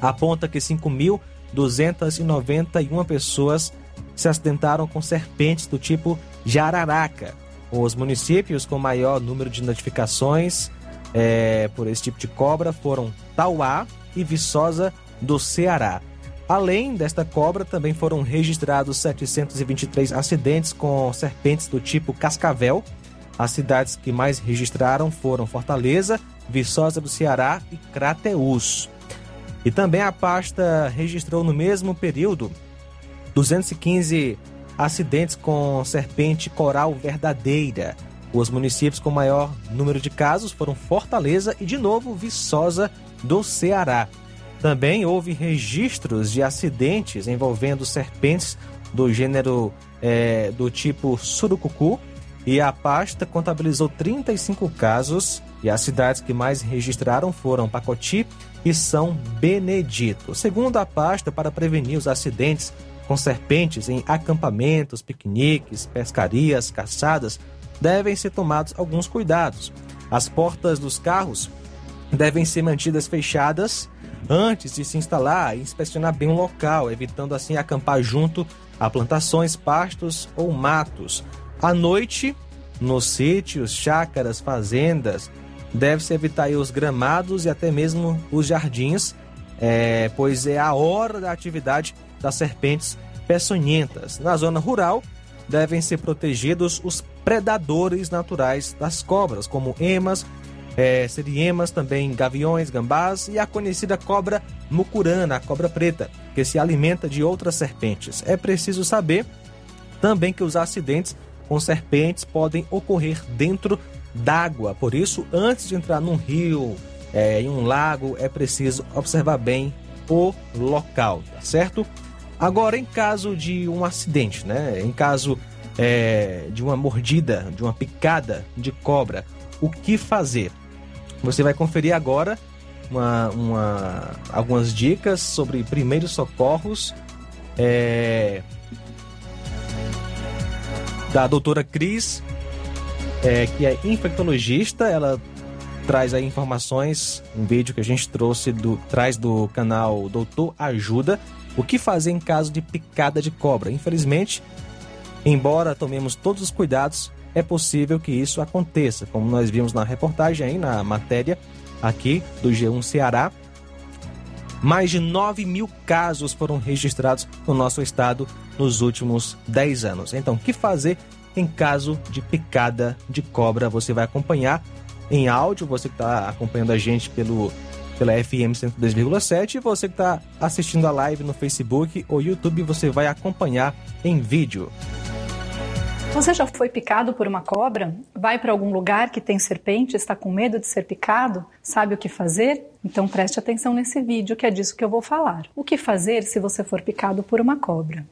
aponta que 5.291 pessoas se acidentaram com serpentes do tipo jararaca. Os municípios com maior número de notificações é, por esse tipo de cobra foram Tauá e Viçosa do Ceará. Além desta cobra, também foram registrados 723 acidentes com serpentes do tipo cascavel. As cidades que mais registraram foram Fortaleza, Viçosa do Ceará e Crateús. E também a pasta registrou no mesmo período 215 acidentes com serpente coral verdadeira. Os municípios com maior número de casos foram Fortaleza e, de novo, Viçosa do Ceará. Também houve registros de acidentes envolvendo serpentes do gênero é, do tipo surucucu e a pasta contabilizou 35 casos e as cidades que mais registraram foram Pacoti e São Benedito. Segundo a pasta, para prevenir os acidentes com serpentes em acampamentos, piqueniques, pescarias, caçadas, devem ser tomados alguns cuidados. As portas dos carros devem ser mantidas fechadas antes de se instalar e inspecionar bem o local, evitando assim acampar junto a plantações, pastos ou matos. À noite, nos sítios, chácaras, fazendas, deve-se evitar os gramados e até mesmo os jardins, é, pois é a hora da atividade das serpentes peçonhentas. Na zona rural, devem ser protegidos os predadores naturais das cobras, como emas, é, seriemas, também gaviões, gambás e a conhecida cobra mucurana, a cobra preta, que se alimenta de outras serpentes. É preciso saber também que os acidentes com serpentes podem ocorrer dentro d'água, por isso, antes de entrar num rio, é, em um lago, é preciso observar bem o local, tá certo? Agora, em caso de um acidente, né? Em caso é, de uma mordida, de uma picada de cobra, o que fazer? Você vai conferir agora uma, uma, algumas dicas sobre primeiros socorros é, da doutora Cris, é, que é infectologista. Ela traz aí informações, um vídeo que a gente trouxe do traz do canal Doutor Ajuda. O que fazer em caso de picada de cobra? Infelizmente, embora tomemos todos os cuidados, é possível que isso aconteça, como nós vimos na reportagem aí, na matéria aqui do G1 Ceará. Mais de 9 mil casos foram registrados no nosso estado nos últimos 10 anos. Então, o que fazer em caso de picada de cobra? Você vai acompanhar em áudio, você que está acompanhando a gente pelo pela FM 102,7 e você que está assistindo a live no Facebook ou YouTube, você vai acompanhar em vídeo. Você já foi picado por uma cobra? Vai para algum lugar que tem serpente, está com medo de ser picado? Sabe o que fazer? Então preste atenção nesse vídeo que é disso que eu vou falar. O que fazer se você for picado por uma cobra?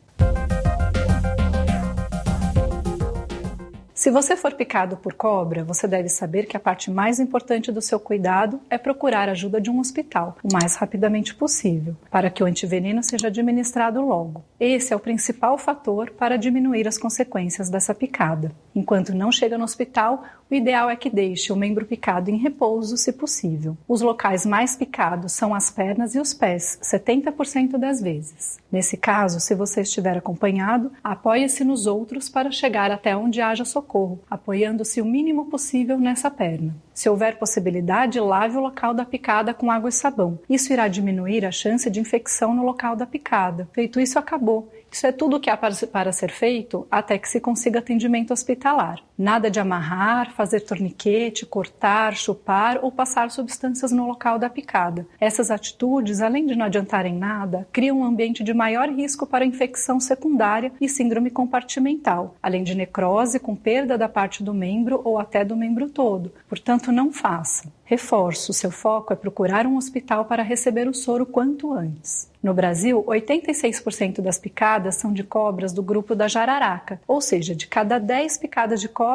Se você for picado por cobra, você deve saber que a parte mais importante do seu cuidado é procurar ajuda de um hospital o mais rapidamente possível, para que o antiveneno seja administrado logo. Esse é o principal fator para diminuir as consequências dessa picada. Enquanto não chega no hospital, o ideal é que deixe o membro picado em repouso, se possível. Os locais mais picados são as pernas e os pés, 70% das vezes. Nesse caso, se você estiver acompanhado, apoie-se nos outros para chegar até onde haja socorro, apoiando-se o mínimo possível nessa perna. Se houver possibilidade, lave o local da picada com água e sabão. Isso irá diminuir a chance de infecção no local da picada. Feito isso, acabou. Isso é tudo o que há para ser feito até que se consiga atendimento hospitalar. Nada de amarrar, fazer torniquete, cortar, chupar ou passar substâncias no local da picada. Essas atitudes, além de não adiantarem nada, criam um ambiente de maior risco para infecção secundária e síndrome compartimental, além de necrose com perda da parte do membro ou até do membro todo. Portanto, não faça. Reforço: seu foco é procurar um hospital para receber o soro quanto antes. No Brasil, 86% das picadas são de cobras do grupo da jararaca, ou seja, de cada 10 picadas de cobra,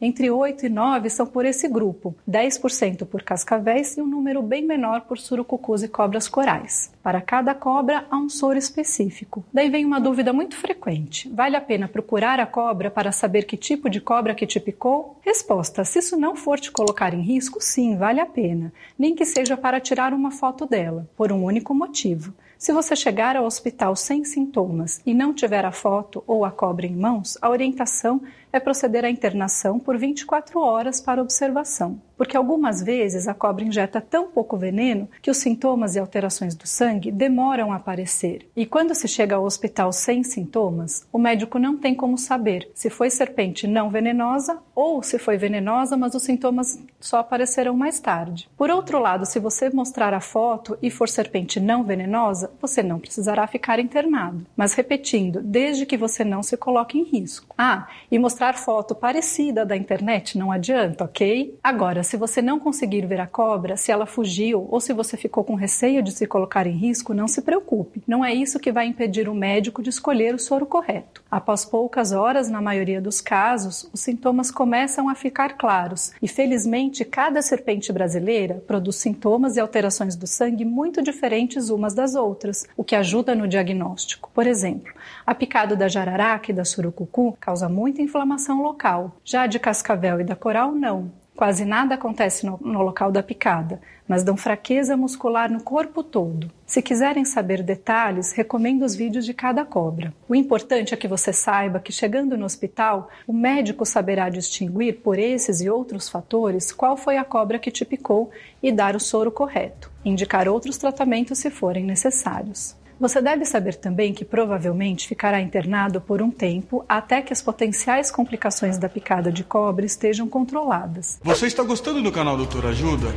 entre 8 e 9 são por esse grupo, 10% por cascavéis e um número bem menor por surucucus e cobras corais. Para cada cobra, há um soro específico. Daí vem uma dúvida muito frequente: vale a pena procurar a cobra para saber que tipo de cobra que te picou? Resposta: se isso não for te colocar em risco, sim, vale a pena, nem que seja para tirar uma foto dela, por um único motivo. Se você chegar ao hospital sem sintomas e não tiver a foto ou a cobra em mãos, a orientação é proceder à internação por 24 horas para observação, porque algumas vezes a cobra injeta tão pouco veneno que os sintomas e alterações do sangue demoram a aparecer. E quando se chega ao hospital sem sintomas, o médico não tem como saber se foi serpente não venenosa ou se foi venenosa, mas os sintomas só aparecerão mais tarde. Por outro lado, se você mostrar a foto e for serpente não venenosa, você não precisará ficar internado. Mas repetindo, desde que você não se coloque em risco. Ah, e mostrar mostrar foto parecida da internet não adianta, ok? Agora, se você não conseguir ver a cobra, se ela fugiu ou se você ficou com receio de se colocar em risco, não se preocupe. Não é isso que vai impedir o médico de escolher o soro correto. Após poucas horas, na maioria dos casos, os sintomas começam a ficar claros e, felizmente, cada serpente brasileira produz sintomas e alterações do sangue muito diferentes umas das outras, o que ajuda no diagnóstico. Por exemplo, a picada da jararaca e da surucucu causa muita inflamação local. Já a de cascavel e da coral, não. Quase nada acontece no, no, local da picada, mas dão fraqueza muscular no corpo todo. Se quiserem saber detalhes, recomendo os vídeos de cada cobra. O importante é que você saiba que, chegando no hospital, o médico saberá distinguir, por esses e outros fatores, qual foi a cobra que te picou e dar o soro correto, indicar outros tratamentos se forem necessários. Você deve saber também que provavelmente ficará internado por um tempo até que as potenciais complicações da picada de cobre estejam controladas. Você está gostando do canal Doutor Ajuda?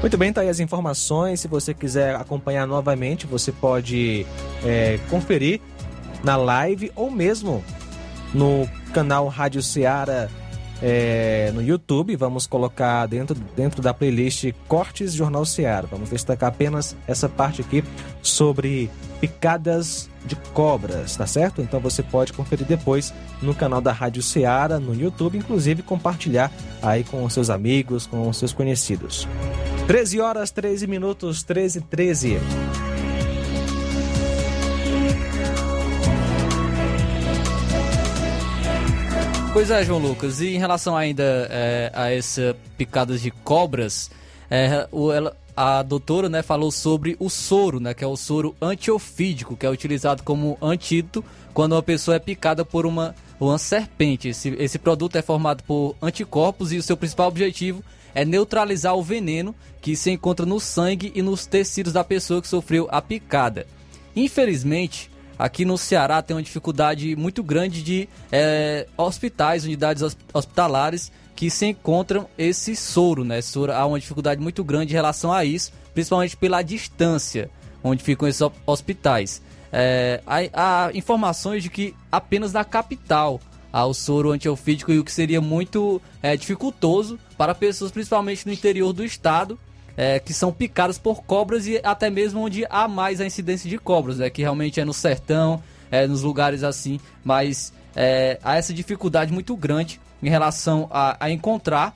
Muito bem, tá aí as informações. Se você quiser acompanhar novamente, você pode é, conferir na live ou mesmo no canal Rádio Ceará é, no YouTube. Vamos colocar dentro, dentro da playlist Cortes Jornal Ceará. Vamos destacar apenas essa parte aqui sobre picadas de cobras, tá certo? Então você pode conferir depois no canal da Rádio Ceará, no YouTube, inclusive compartilhar aí com os seus amigos, com os seus conhecidos. 13 horas, 13 minutos, 13 13. Pois é, João Lucas, e em relação ainda é, a essa picadas de cobras, é, o, ela, a doutora né, falou sobre o soro, né, que é o soro antiofídico, que é utilizado como antídoto quando uma pessoa é picada por uma, uma serpente. Esse, esse produto é formado por anticorpos e o seu principal objetivo é neutralizar o veneno que se encontra no sangue e nos tecidos da pessoa que sofreu a picada. Infelizmente, aqui no Ceará tem uma dificuldade muito grande de é, hospitais, unidades hospitalares que se encontram esse soro, né? Soro, há uma dificuldade muito grande em relação a isso, principalmente pela distância onde ficam esses hospitais. É, há, há, informações de que apenas na capital há o soro antiofídico e o que seria muito é, dificultoso para pessoas, principalmente no interior do estado, é, que são picadas por cobras e até mesmo onde há mais a incidência de cobras, né? Que realmente é no sertão, é, nos lugares assim, mas é, há essa dificuldade muito grande em relação a, a encontrar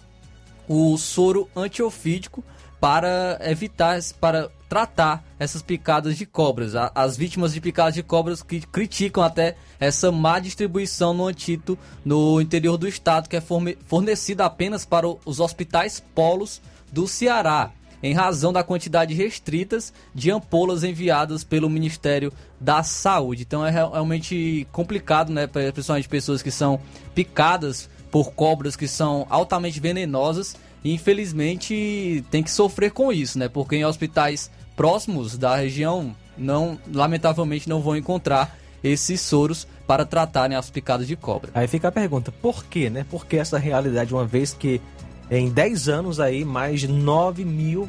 o soro antiofídico para evitar, para tratar essas picadas de cobras. As vítimas de picadas de cobras que criticam até essa má distribuição no antídoto no interior do estado, que é fornecida apenas para os hospitais polos do Ceará, em razão da quantidade restritas de ampolas enviadas pelo Ministério da Saúde. Então é realmente complicado, né, principalmente pessoas que são picadas por cobras que são altamente venenosas e infelizmente tem que sofrer com isso, né? Porque em hospitais próximos da região não, lamentavelmente não vão encontrar esses soros para tratarem as picadas de cobra. Aí fica a pergunta, por quê, né? Por que essa realidade, uma vez que em 10 anos aí, mais de 9 mil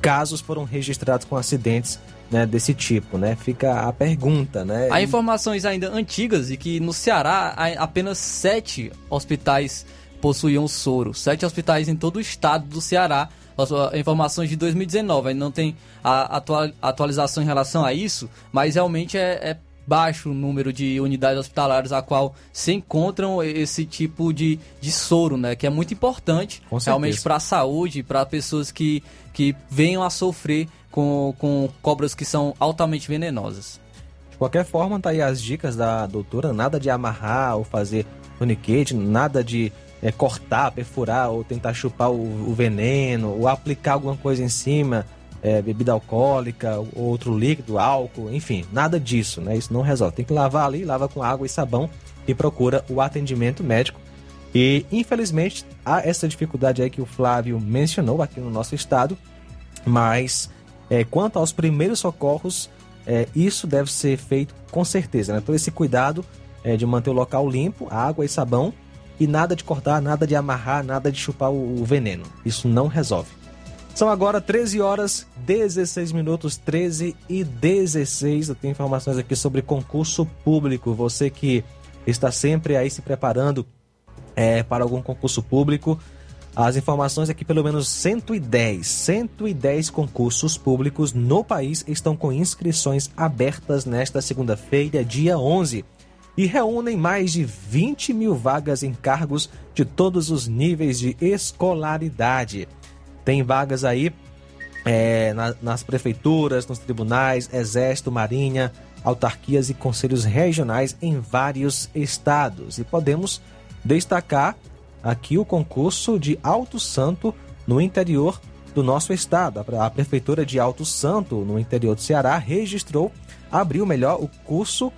casos foram registrados com acidentes né, desse tipo, né? Fica a pergunta, né? Há informações ainda antigas de que no Ceará apenas sete hospitais possuíam soro. Sete hospitais em todo o estado do Ceará. As informações de 2019, ainda não tem a atualização em relação a isso, mas realmente é, é baixo número de unidades hospitalares a qual se encontram esse tipo de, de soro, né? Que é muito importante realmente para a saúde, para pessoas que, que venham a sofrer com, com cobras que são altamente venenosas. De qualquer forma, tá aí as dicas da doutora, nada de amarrar ou fazer toniquete, nada de é, cortar, perfurar ou tentar chupar o, o, veneno ou aplicar alguma coisa em cima, é, bebida alcoólica, outro líquido, álcool, enfim, nada disso, né? Isso não resolve. Tem que lavar ali, lava com água e sabão e procura o atendimento médico. E infelizmente há essa dificuldade aí que o Flávio mencionou aqui no nosso estado, mas é, quanto aos primeiros socorros, é, isso deve ser feito com certeza, né? Todo esse cuidado é, de manter o local limpo, água e sabão, e nada de cortar, nada de amarrar, nada de chupar o, o veneno. Isso não resolve. São agora 13 horas 16 minutos, 13 e 16. Eu tenho informações aqui sobre concurso público. Você que está sempre aí se preparando é, para algum concurso público, as informações que pelo menos 110, 110 concursos públicos no país estão com inscrições abertas nesta segunda-feira, dia 11, e reúnem mais de 20 mil vagas em cargos de todos os níveis de escolaridade. Tem vagas aí é, na, nas prefeituras, nos tribunais, exército, marinha, autarquias e conselhos regionais em vários estados. E podemos destacar aqui o concurso de Alto Santo no interior do nosso estado. A prefeitura de Alto Santo, no interior do Ceará, registrou, abriu melhor o curso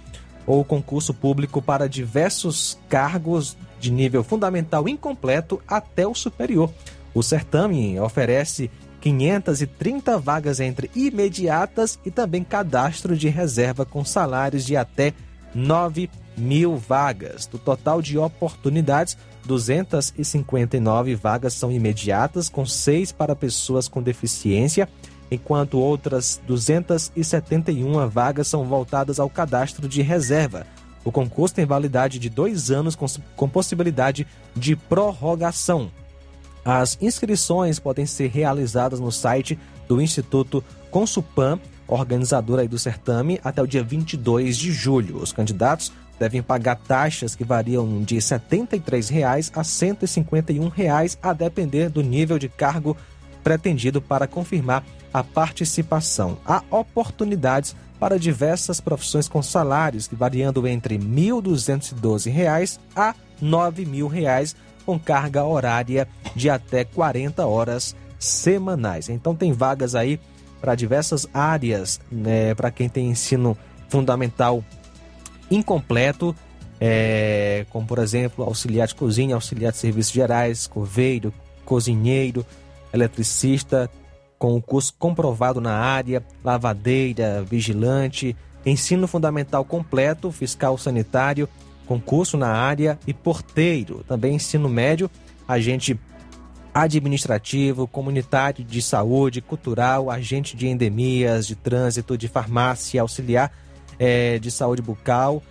ou concurso público para diversos cargos de nível fundamental incompleto até o superior. O certame oferece 530 vagas entre imediatas e também cadastro de reserva com salários de até 9 mil vagas. Do total de oportunidades, 259 vagas são imediatas, com seis para pessoas com deficiência, enquanto outras 271 vagas são voltadas ao cadastro de reserva. O concurso tem validade de dois anos, com, com possibilidade de prorrogação. As inscrições podem ser realizadas no site do Instituto Consupan, organizador do certame, até o dia 22 de julho. Os candidatos devem pagar taxas que variam de R$ 73,00 a R$ 151,00, a depender do nível de cargo pretendido para confirmar a participação. Há oportunidades para diversas profissões com salários que variando entre R$ 1.212 a R$ 9.000, com carga horária de até 40 horas semanais. Então tem vagas aí para diversas áreas, né, para quem tem ensino fundamental incompleto, é, como por exemplo auxiliar de cozinha, auxiliar de serviços gerais, coveiro, cozinheiro, eletricista, com o curso comprovado na área, lavadeira, vigilante, ensino fundamental completo, fiscal sanitário, concurso na área e porteiro, também ensino médio, agente administrativo, comunitário de saúde, cultural, agente de endemias, de trânsito, de farmácia, auxiliar é, de saúde bucal,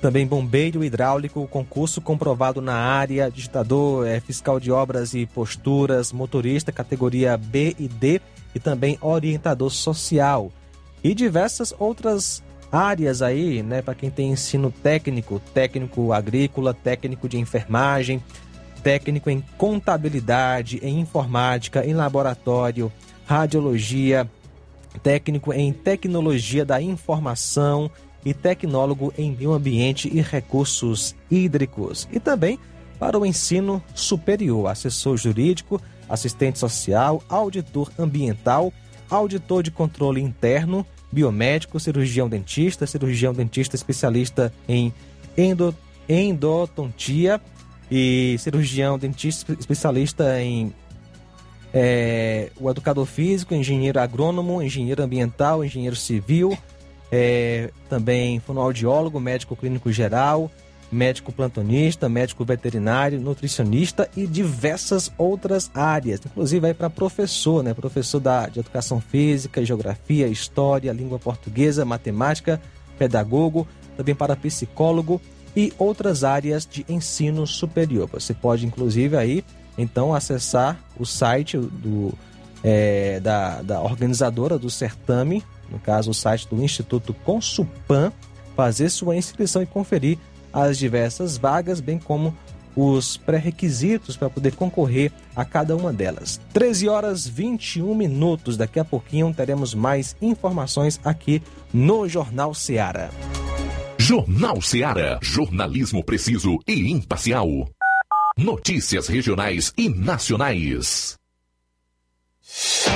também bombeiro hidráulico, concurso comprovado na área, digitador, é, fiscal de obras e posturas, motorista categoria B e D e também orientador social. E diversas outras áreas aí, né, para quem tem ensino técnico, técnico agrícola, técnico de enfermagem, técnico em contabilidade, em informática, em laboratório, radiologia, técnico em tecnologia da informação e tecnólogo em meio ambiente e recursos hídricos. E também para o ensino superior, assessor jurídico, assistente social, auditor ambiental, auditor de controle interno, biomédico, cirurgião dentista, cirurgião dentista especialista em endo, endodontia e cirurgião dentista especialista em é, o educador físico, engenheiro agrônomo, engenheiro ambiental, engenheiro civil, é, também fonoaudiólogo, médico clínico geral, médico plantonista, médico veterinário, nutricionista e diversas outras áreas, inclusive aí para professor, né? Professor da, de educação física, geografia, história, língua portuguesa, matemática, pedagogo, também para psicólogo e outras áreas de ensino superior. Você pode, inclusive, aí então acessar o site do, é, da, da organizadora do certame, no caso o site do Instituto Consupan, fazer sua inscrição e conferir as diversas vagas, bem como os pré-requisitos para poder concorrer a cada uma delas. 13 horas 21 minutos. Daqui a pouquinho teremos mais informações aqui no Jornal Seara. Jornal Seara. Jornalismo preciso e imparcial. Notícias regionais e nacionais.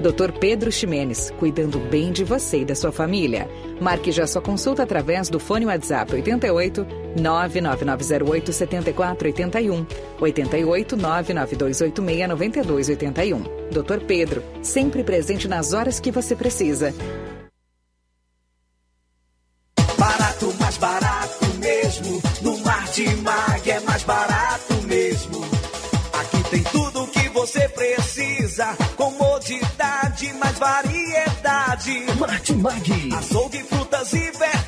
Dr. Pedro Ximenes, cuidando bem de você e da sua família. Marque já sua consulta através do fone WhatsApp 88 99908 7481 88 99286 9281. Dr. Pedro, sempre presente nas horas que você precisa. Barato, mais barato mesmo. No Martimag é mais barato mesmo. Aqui tem tudo o que você precisa. Comodidade, mais variedade. Martimag. Açougue, frutas e verduras.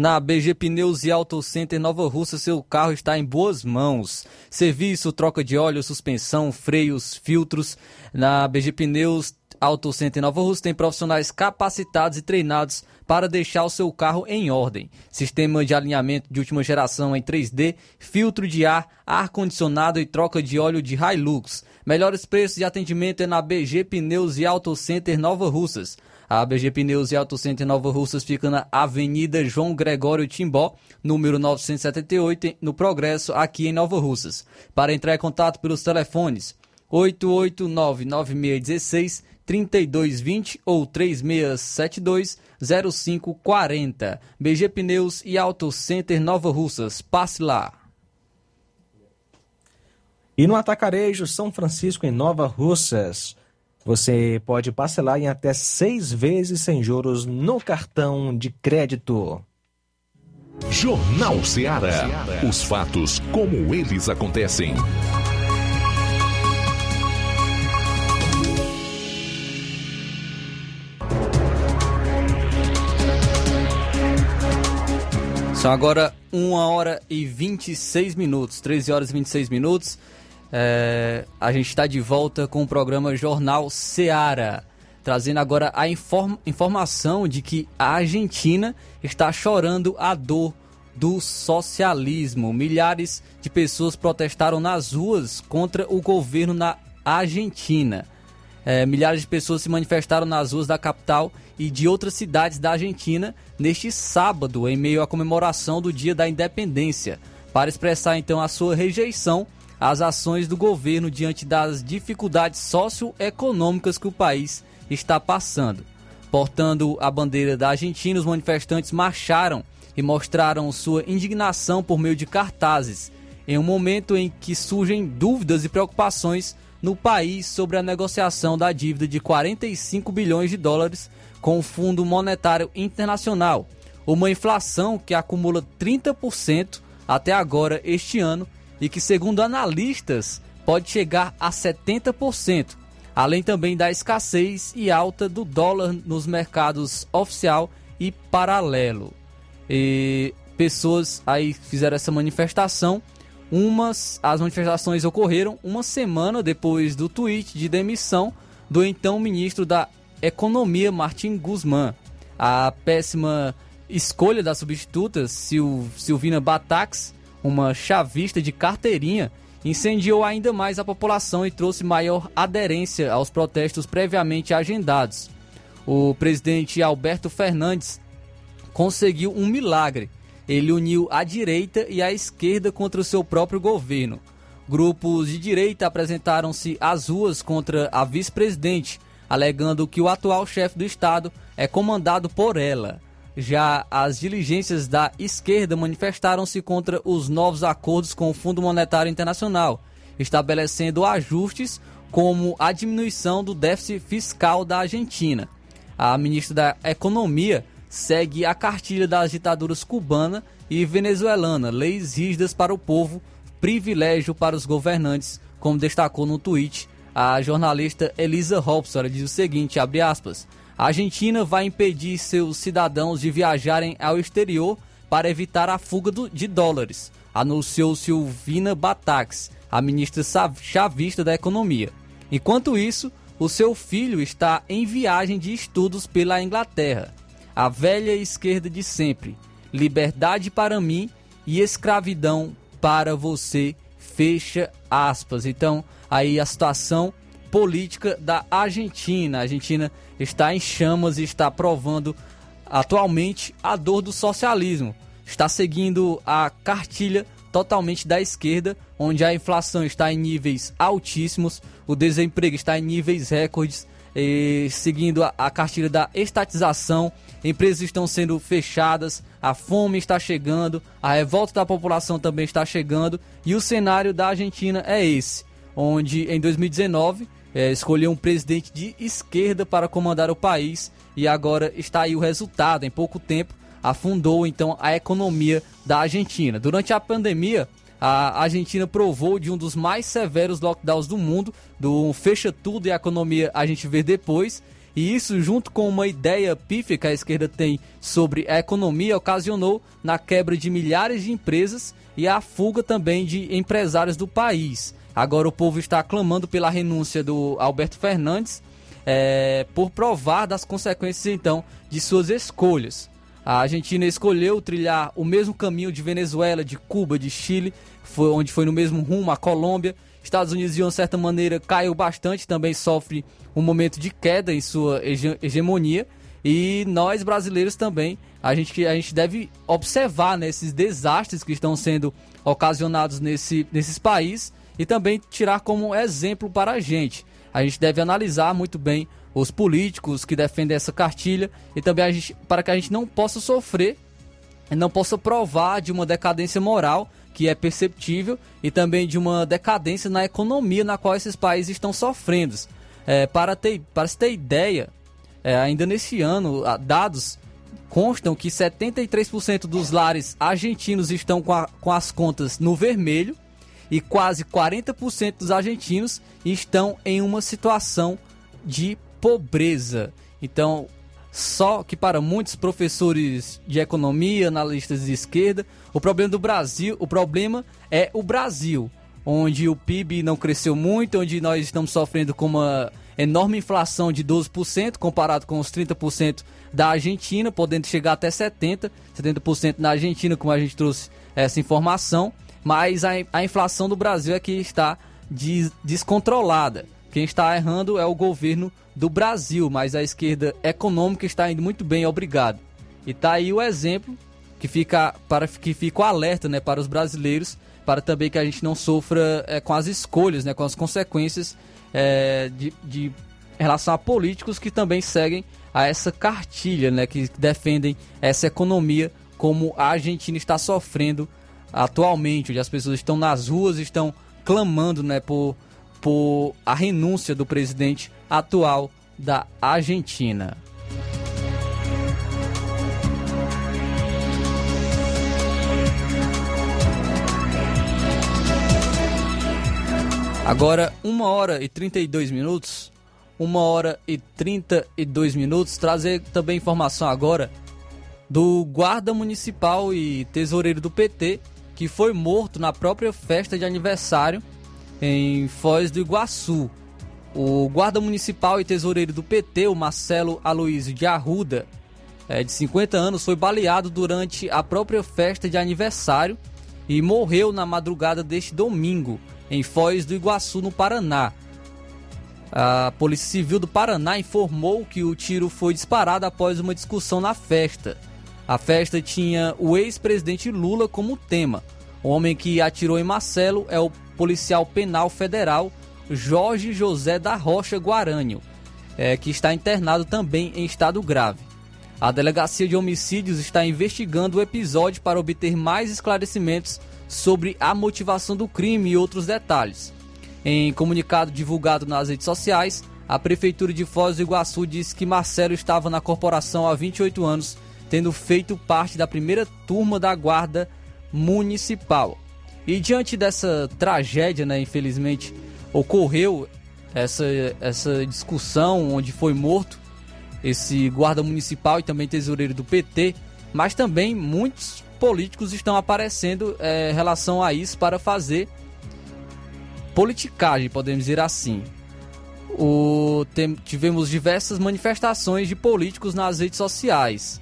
Na BG Pneus e Auto Center Nova Russa, seu carro está em boas mãos. Serviço, troca de óleo, suspensão, freios, filtros. Na BG Pneus Auto Center Nova Russa tem profissionais capacitados e treinados para deixar o seu carro em ordem. Sistema de alinhamento de última geração em 3D, filtro de ar, ar-condicionado e troca de óleo de Hilux. Melhores preços de atendimento é na BG Pneus e Auto Center Nova Russas. A BG Pneus e Auto Center Nova Russas fica na Avenida João Gregório Timbó, número 978, no Progresso, aqui em Nova Russas. Para entrar em contato pelos telefones 889-9616 3220 ou 3672 0540. BG Pneus e Auto Center Nova Russas. Passe lá. E no Atacarejo São Francisco, em Nova Russas, você pode parcelar em até seis vezes sem juros no cartão de crédito. Jornal Ceará. Os fatos como eles acontecem. São agora 1 hora e 26 minutos, 13 horas e 26 minutos. É, a gente está de volta com o programa Jornal Seara, trazendo agora a inform informação de que a Argentina está chorando a dor do socialismo. Milhares de pessoas protestaram nas ruas contra o governo na Argentina. É, milhares de pessoas se manifestaram nas ruas da capital e de outras cidades da Argentina neste sábado, em meio à comemoração do Dia da Independência, para expressar então a sua rejeição às ações do governo diante das dificuldades socioeconômicas que o país está passando. Portando a bandeira da Argentina, os manifestantes marcharam e mostraram sua indignação por meio de cartazes, em um momento em que surgem dúvidas e preocupações no país sobre a negociação da dívida de 45 bilhões de dólares com o Fundo Monetário Internacional, uma inflação que acumula 30% até agora este ano e que, segundo analistas, pode chegar a 70%, além também da escassez e alta do dólar nos mercados oficial e paralelo. E pessoas aí fizeram essa manifestação Umas, as manifestações ocorreram uma semana depois do tweet de demissão do então ministro da Economia, Martin Guzmán. A péssima escolha da substituta, Sil, Silvina Batax, uma chavista de carteirinha, incendiou ainda mais a população e trouxe maior aderência aos protestos previamente agendados. O presidente Alberto Fernandes conseguiu um milagre ele uniu a direita e a esquerda contra o seu próprio governo. Grupos de direita apresentaram-se às ruas contra a vice-presidente, alegando que o atual chefe do Estado é comandado por ela. Já as diligências da esquerda manifestaram-se contra os novos acordos com o Fundo Monetário Internacional, estabelecendo ajustes como a diminuição do déficit fiscal da Argentina. A ministra da Economia segue a cartilha das ditaduras cubana e venezuelana, leis rígidas para o povo, privilégio para os governantes, como destacou no tweet a jornalista Elisa Robson. Ela diz o seguinte, abre aspas, a Argentina vai impedir seus cidadãos de viajarem ao exterior para evitar a fuga de dólares, anunciou Silvina Batax, a ministra chavista da Economia. Enquanto isso, o seu filho está em viagem de estudos pela Inglaterra a velha esquerda de sempre. Liberdade para mim e escravidão para você. Fecha aspas. Então, aí a situação política da Argentina. A Argentina está em chamas e está provando atualmente a dor do socialismo. Está seguindo a cartilha totalmente da esquerda, onde a inflação está em níveis altíssimos, o desemprego está em níveis recordes, seguindo a, a cartilha da estatização empresas estão sendo fechadas, a fome está chegando, a revolta da população também está chegando e o cenário da Argentina é esse. onde em 2019 é, escolheu um presidente de esquerda para comandar o país e agora está aí o resultado. Em pouco tempo afundou então a economia da Argentina. Durante a pandemia, a Argentina provou de um dos mais severos lockdowns do mundo, do fecha tudo e a economia a gente vê depois. E isso, junto com uma ideia pífia que a esquerda tem sobre a economia, ocasionou na quebra de milhares de empresas e a fuga também de empresários do país. Agora o povo está clamando pela renúncia do Alberto Fernandes é, por provar das consequências então de suas escolhas. A Argentina escolheu trilhar o mesmo caminho de Venezuela, de Cuba, de Chile, foi onde foi no mesmo rumo a Colômbia. Estados Unidos de uma certa maneira caiu bastante, também sofre um momento de queda em sua hege hegemonia. E nós brasileiros também, a gente, a gente deve observar né, esses desastres que estão sendo ocasionados nesse, nesses países e também tirar como exemplo para a gente. A gente deve analisar muito bem os políticos que defendem essa cartilha e também gente, para que a gente não possa sofrer não possa provar de uma decadência moral que é perceptível e também de uma decadência na economia na qual esses países estão sofrendo. É, para, ter, para se ter ideia, é, ainda nesse ano, dados constam que 73% dos lares argentinos estão com, a, com as contas no vermelho e quase 40% dos argentinos estão em uma situação de pobreza. Então, só que para muitos professores de economia, analistas de esquerda, o problema do Brasil, o problema é o Brasil, onde o PIB não cresceu muito, onde nós estamos sofrendo com uma enorme inflação de 12% comparado com os 30% da Argentina, podendo chegar até 70, 70% na Argentina, como a gente trouxe essa informação mas a, a inflação do Brasil é que está des, descontrolada. Quem está errando é o governo do Brasil, mas a esquerda econômica está indo muito bem, obrigado. E tá aí o exemplo que fica para que fica o alerta, né, para os brasileiros, para também que a gente não sofra é, com as escolhas, né, com as consequências é, de, de em relação a políticos que também seguem a essa cartilha, né, que defendem essa economia como a Argentina está sofrendo atualmente, onde as pessoas estão nas ruas, estão clamando né, por, por a renúncia do presidente atual da Argentina. Agora, 1 hora e 32 minutos. 1 hora e 32 minutos. Trazer também informação agora do guarda municipal e tesoureiro do PT que foi morto na própria festa de aniversário em Foz do Iguaçu. O guarda municipal e tesoureiro do PT, o Marcelo Aloysio de Arruda, é, de 50 anos, foi baleado durante a própria festa de aniversário e morreu na madrugada deste domingo, em Foz do Iguaçu, no Paraná. A Polícia Civil do Paraná informou que o tiro foi disparado após uma discussão na festa. A festa tinha o ex-presidente Lula como tema. O homem que atirou em Marcelo é o policial penal federal Jorge José da Rocha Guarânio, é, que está internado também em estado grave. A Delegacia de Homicídios está investigando o episódio para obter mais esclarecimentos sobre a motivação do crime e outros detalhes. Em comunicado divulgado nas redes sociais, a Prefeitura de Foz do Iguaçu disse que Marcelo estava na corporação há 28 anos tendo feito parte da primeira turma da Guarda Municipal. E diante dessa tragédia, né, infelizmente, ocorreu essa, essa discussão onde foi morto esse guarda municipal e também tesoureiro do PT, mas também muitos políticos estão aparecendo é, em relação a isso para fazer politicagem, podemos dizer assim. O, tem, tivemos diversas manifestações de políticos nas redes sociais.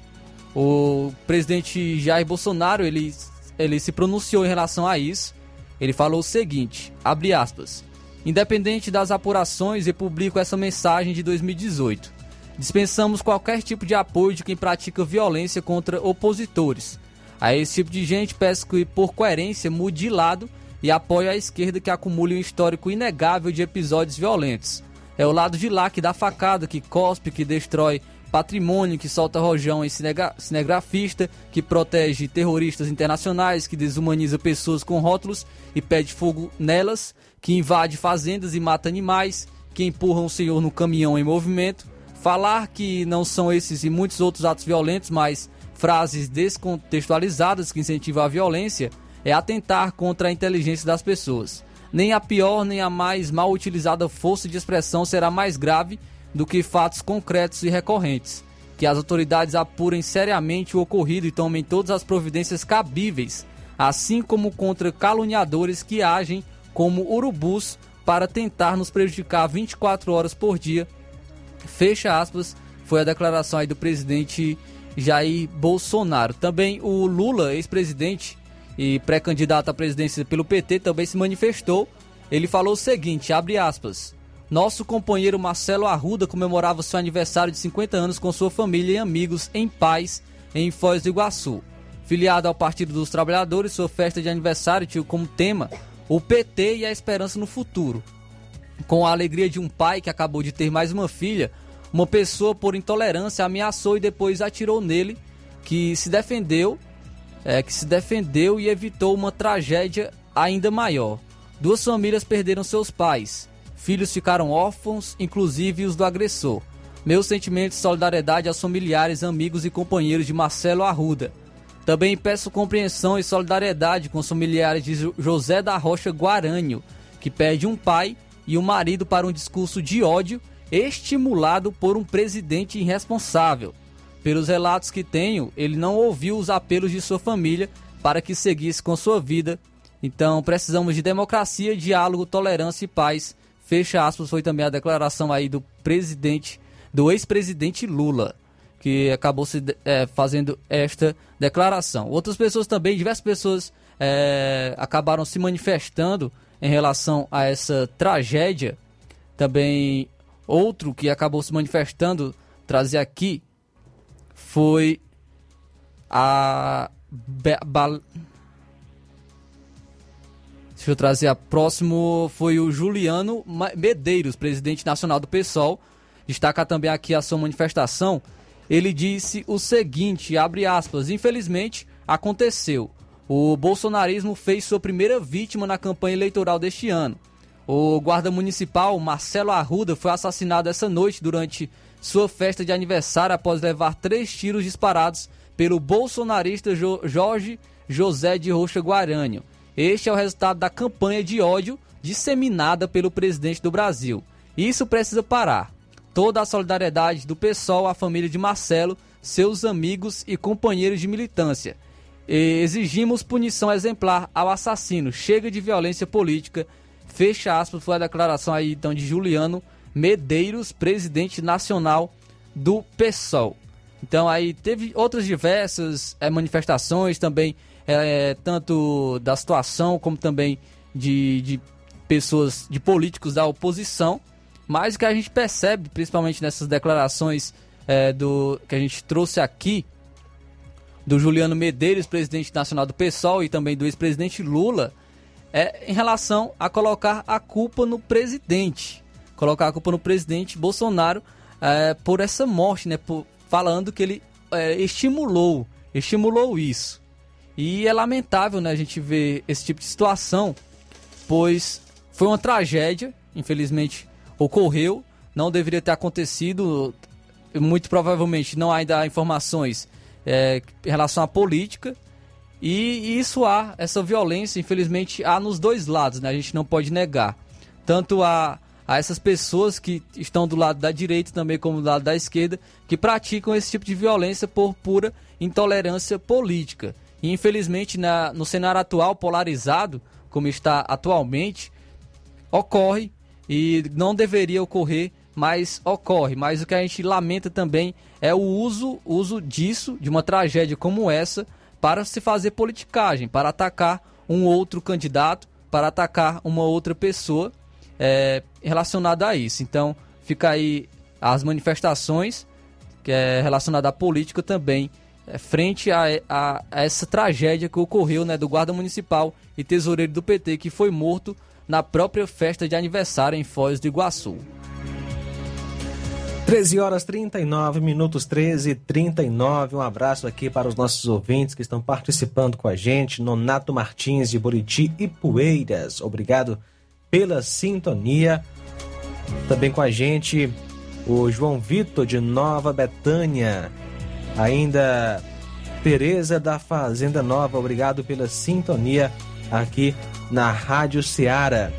O presidente Jair Bolsonaro, ele, ele se pronunciou em relação a isso. Ele falou o seguinte, abre aspas, Independente das apurações, eu publico essa mensagem de 2018. Dispensamos qualquer tipo de apoio de quem pratica violência contra opositores. A esse tipo de gente peço que, por coerência, mude de lado e apoie a esquerda que acumule um histórico inegável de episódios violentos. É o lado de lá que dá facada, que cospe, que destrói patrimônio, que solta rojão cinegra cinegrafista, que protege terroristas internacionais, que desumaniza pessoas com rótulos e pede fogo nelas, que invade fazendas e mata animais, que empurra um senhor no caminhão em movimento. Falar que não são esses e muitos outros atos violentos, mas frases descontextualizadas que incentivam a violência, é atentar contra a inteligência das pessoas. Nem a pior nem a mais mal utilizada força de expressão será mais grave do que fatos concretos e recorrentes. Que as autoridades apurem seriamente o ocorrido e tomem todas as providências cabíveis, assim como contra caluniadores que agem como urubus para tentar nos prejudicar 24 horas por dia. Fecha aspas, foi a declaração aí do presidente Jair Bolsonaro. Também o Lula, ex-presidente e pré-candidato à presidência pelo PT, também se manifestou. Ele falou o seguinte, abre aspas: nosso companheiro Marcelo Arruda comemorava seu aniversário de 50 anos com sua família e amigos em paz em Foz do Iguaçu. Filiado ao Partido dos Trabalhadores, sua festa de aniversário tinha como tema o PT e a esperança no futuro. Com a alegria de um pai que acabou de ter mais uma filha, uma pessoa por intolerância ameaçou e depois atirou nele, que se defendeu, é, que se defendeu e evitou uma tragédia ainda maior. Duas famílias perderam seus pais. Filhos ficaram órfãos, inclusive os do agressor. Meus sentimentos de solidariedade aos familiares, amigos e companheiros de Marcelo Arruda. Também peço compreensão e solidariedade com os familiares de José da Rocha Guaranho, que perde um pai e um marido para um discurso de ódio estimulado por um presidente irresponsável. Pelos relatos que tenho, ele não ouviu os apelos de sua família para que seguisse com sua vida. Então, precisamos de democracia, diálogo, tolerância e paz Fecha aspas, foi também a declaração aí do presidente, do ex-presidente Lula, que acabou se é, fazendo esta declaração. Outras pessoas também, diversas pessoas é, acabaram se manifestando em relação a essa tragédia. Também outro que acabou se manifestando, trazer aqui, foi a Deixa eu trazer a próximo foi o Juliano Medeiros, presidente nacional do PSOL. Destaca também aqui a sua manifestação. Ele disse o seguinte, abre aspas, infelizmente aconteceu. O bolsonarismo fez sua primeira vítima na campanha eleitoral deste ano. O guarda municipal Marcelo Arruda foi assassinado essa noite durante sua festa de aniversário após levar três tiros disparados pelo bolsonarista Jorge José de Rocha Guarânio. Este é o resultado da campanha de ódio disseminada pelo presidente do Brasil. Isso precisa parar. Toda a solidariedade do PSOL à família de Marcelo, seus amigos e companheiros de militância. Exigimos punição exemplar ao assassino. Chega de violência política. Fecha aspas, foi a declaração aí então de Juliano Medeiros, presidente nacional do PSOL. Então aí teve outras diversas é, manifestações também é, tanto da situação como também de, de pessoas, de políticos da oposição, mas o que a gente percebe, principalmente nessas declarações é, do que a gente trouxe aqui, do Juliano Medeiros, presidente nacional do PSOL, e também do ex-presidente Lula, é em relação a colocar a culpa no presidente. Colocar a culpa no presidente Bolsonaro é, por essa morte, né? Por, falando que ele é, estimulou, estimulou isso. E é lamentável né, a gente ver esse tipo de situação, pois foi uma tragédia, infelizmente ocorreu, não deveria ter acontecido, muito provavelmente não há ainda informações é, em relação à política, e, isso há, essa violência, infelizmente, há nos dois lados, né? A gente não pode negar. Tanto a, a essas pessoas que estão do lado da direita também como do lado da esquerda, que praticam esse tipo de violência por pura intolerância política. E infelizmente na, no cenário atual, polarizado, como está atualmente, ocorre e não deveria ocorrer, mas ocorre. Mas o que a gente lamenta também é o uso, uso disso, de uma tragédia como essa, para se fazer politicagem, para atacar um outro candidato, para atacar uma outra pessoa é, relacionada a isso. Então, fica aí as manifestações que é relacionada à política também frente a, a, a, essa tragédia que ocorreu né, do guarda municipal e tesoureiro do PT que foi morto na própria festa de aniversário em Foz do Iguaçu. 13 horas 39 minutos, 13 e 39. Um abraço aqui para os nossos ouvintes que estão participando com a gente. Nonato Martins de Buriti e Poeiras. Obrigado pela sintonia. Também com a gente o João Vitor de Nova Betânia. Ainda Tereza da Fazenda Nova. Obrigado pela sintonia aqui na Rádio Ceará.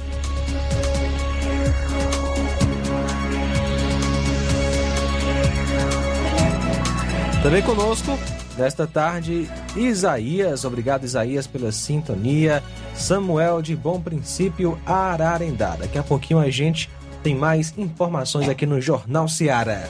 Também conosco, nesta tarde, Isaías. Obrigado, Isaías, pela sintonia. Samuel de Bom Princípio, Ararendá. Daqui a pouquinho a gente tem mais informações aqui no Jornal Seara.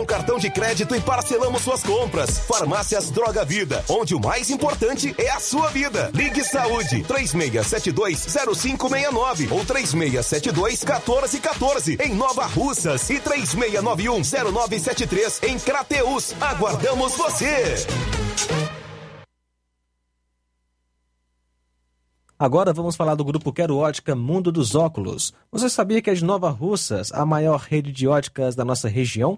cartão de crédito e parcelamos suas compras. Farmácias Droga Vida, onde o mais importante é a sua vida. Ligue Saúde 36720569 ou 36721414 em Nova Russas e 36910973 em Crateus. Aguardamos você. Agora vamos falar do grupo Quero Ótica Mundo dos Óculos. Você sabia que é de Nova Russas, a maior rede de óticas da nossa região?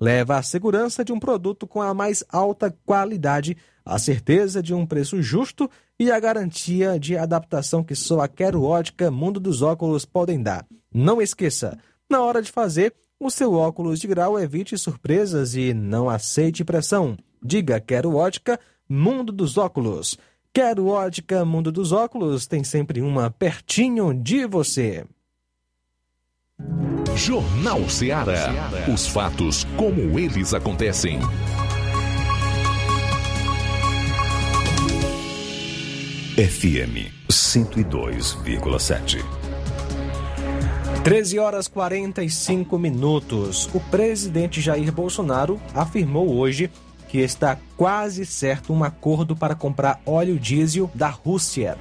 Leva a segurança de um produto com a mais alta qualidade, a certeza de um preço justo e a garantia de adaptação que só a Quero Ótica Mundo dos Óculos podem dar. Não esqueça, na hora de fazer o seu óculos de grau, evite surpresas e não aceite pressão. Diga Quero Ótica Mundo dos Óculos. Quero Ótica Mundo dos Óculos tem sempre uma pertinho de você. Jornal Ceará. Os fatos como eles acontecem. FM 102,7. 13 horas 45 minutos. O presidente Jair Bolsonaro afirmou hoje que está quase certo um acordo para comprar óleo diesel da Rússia.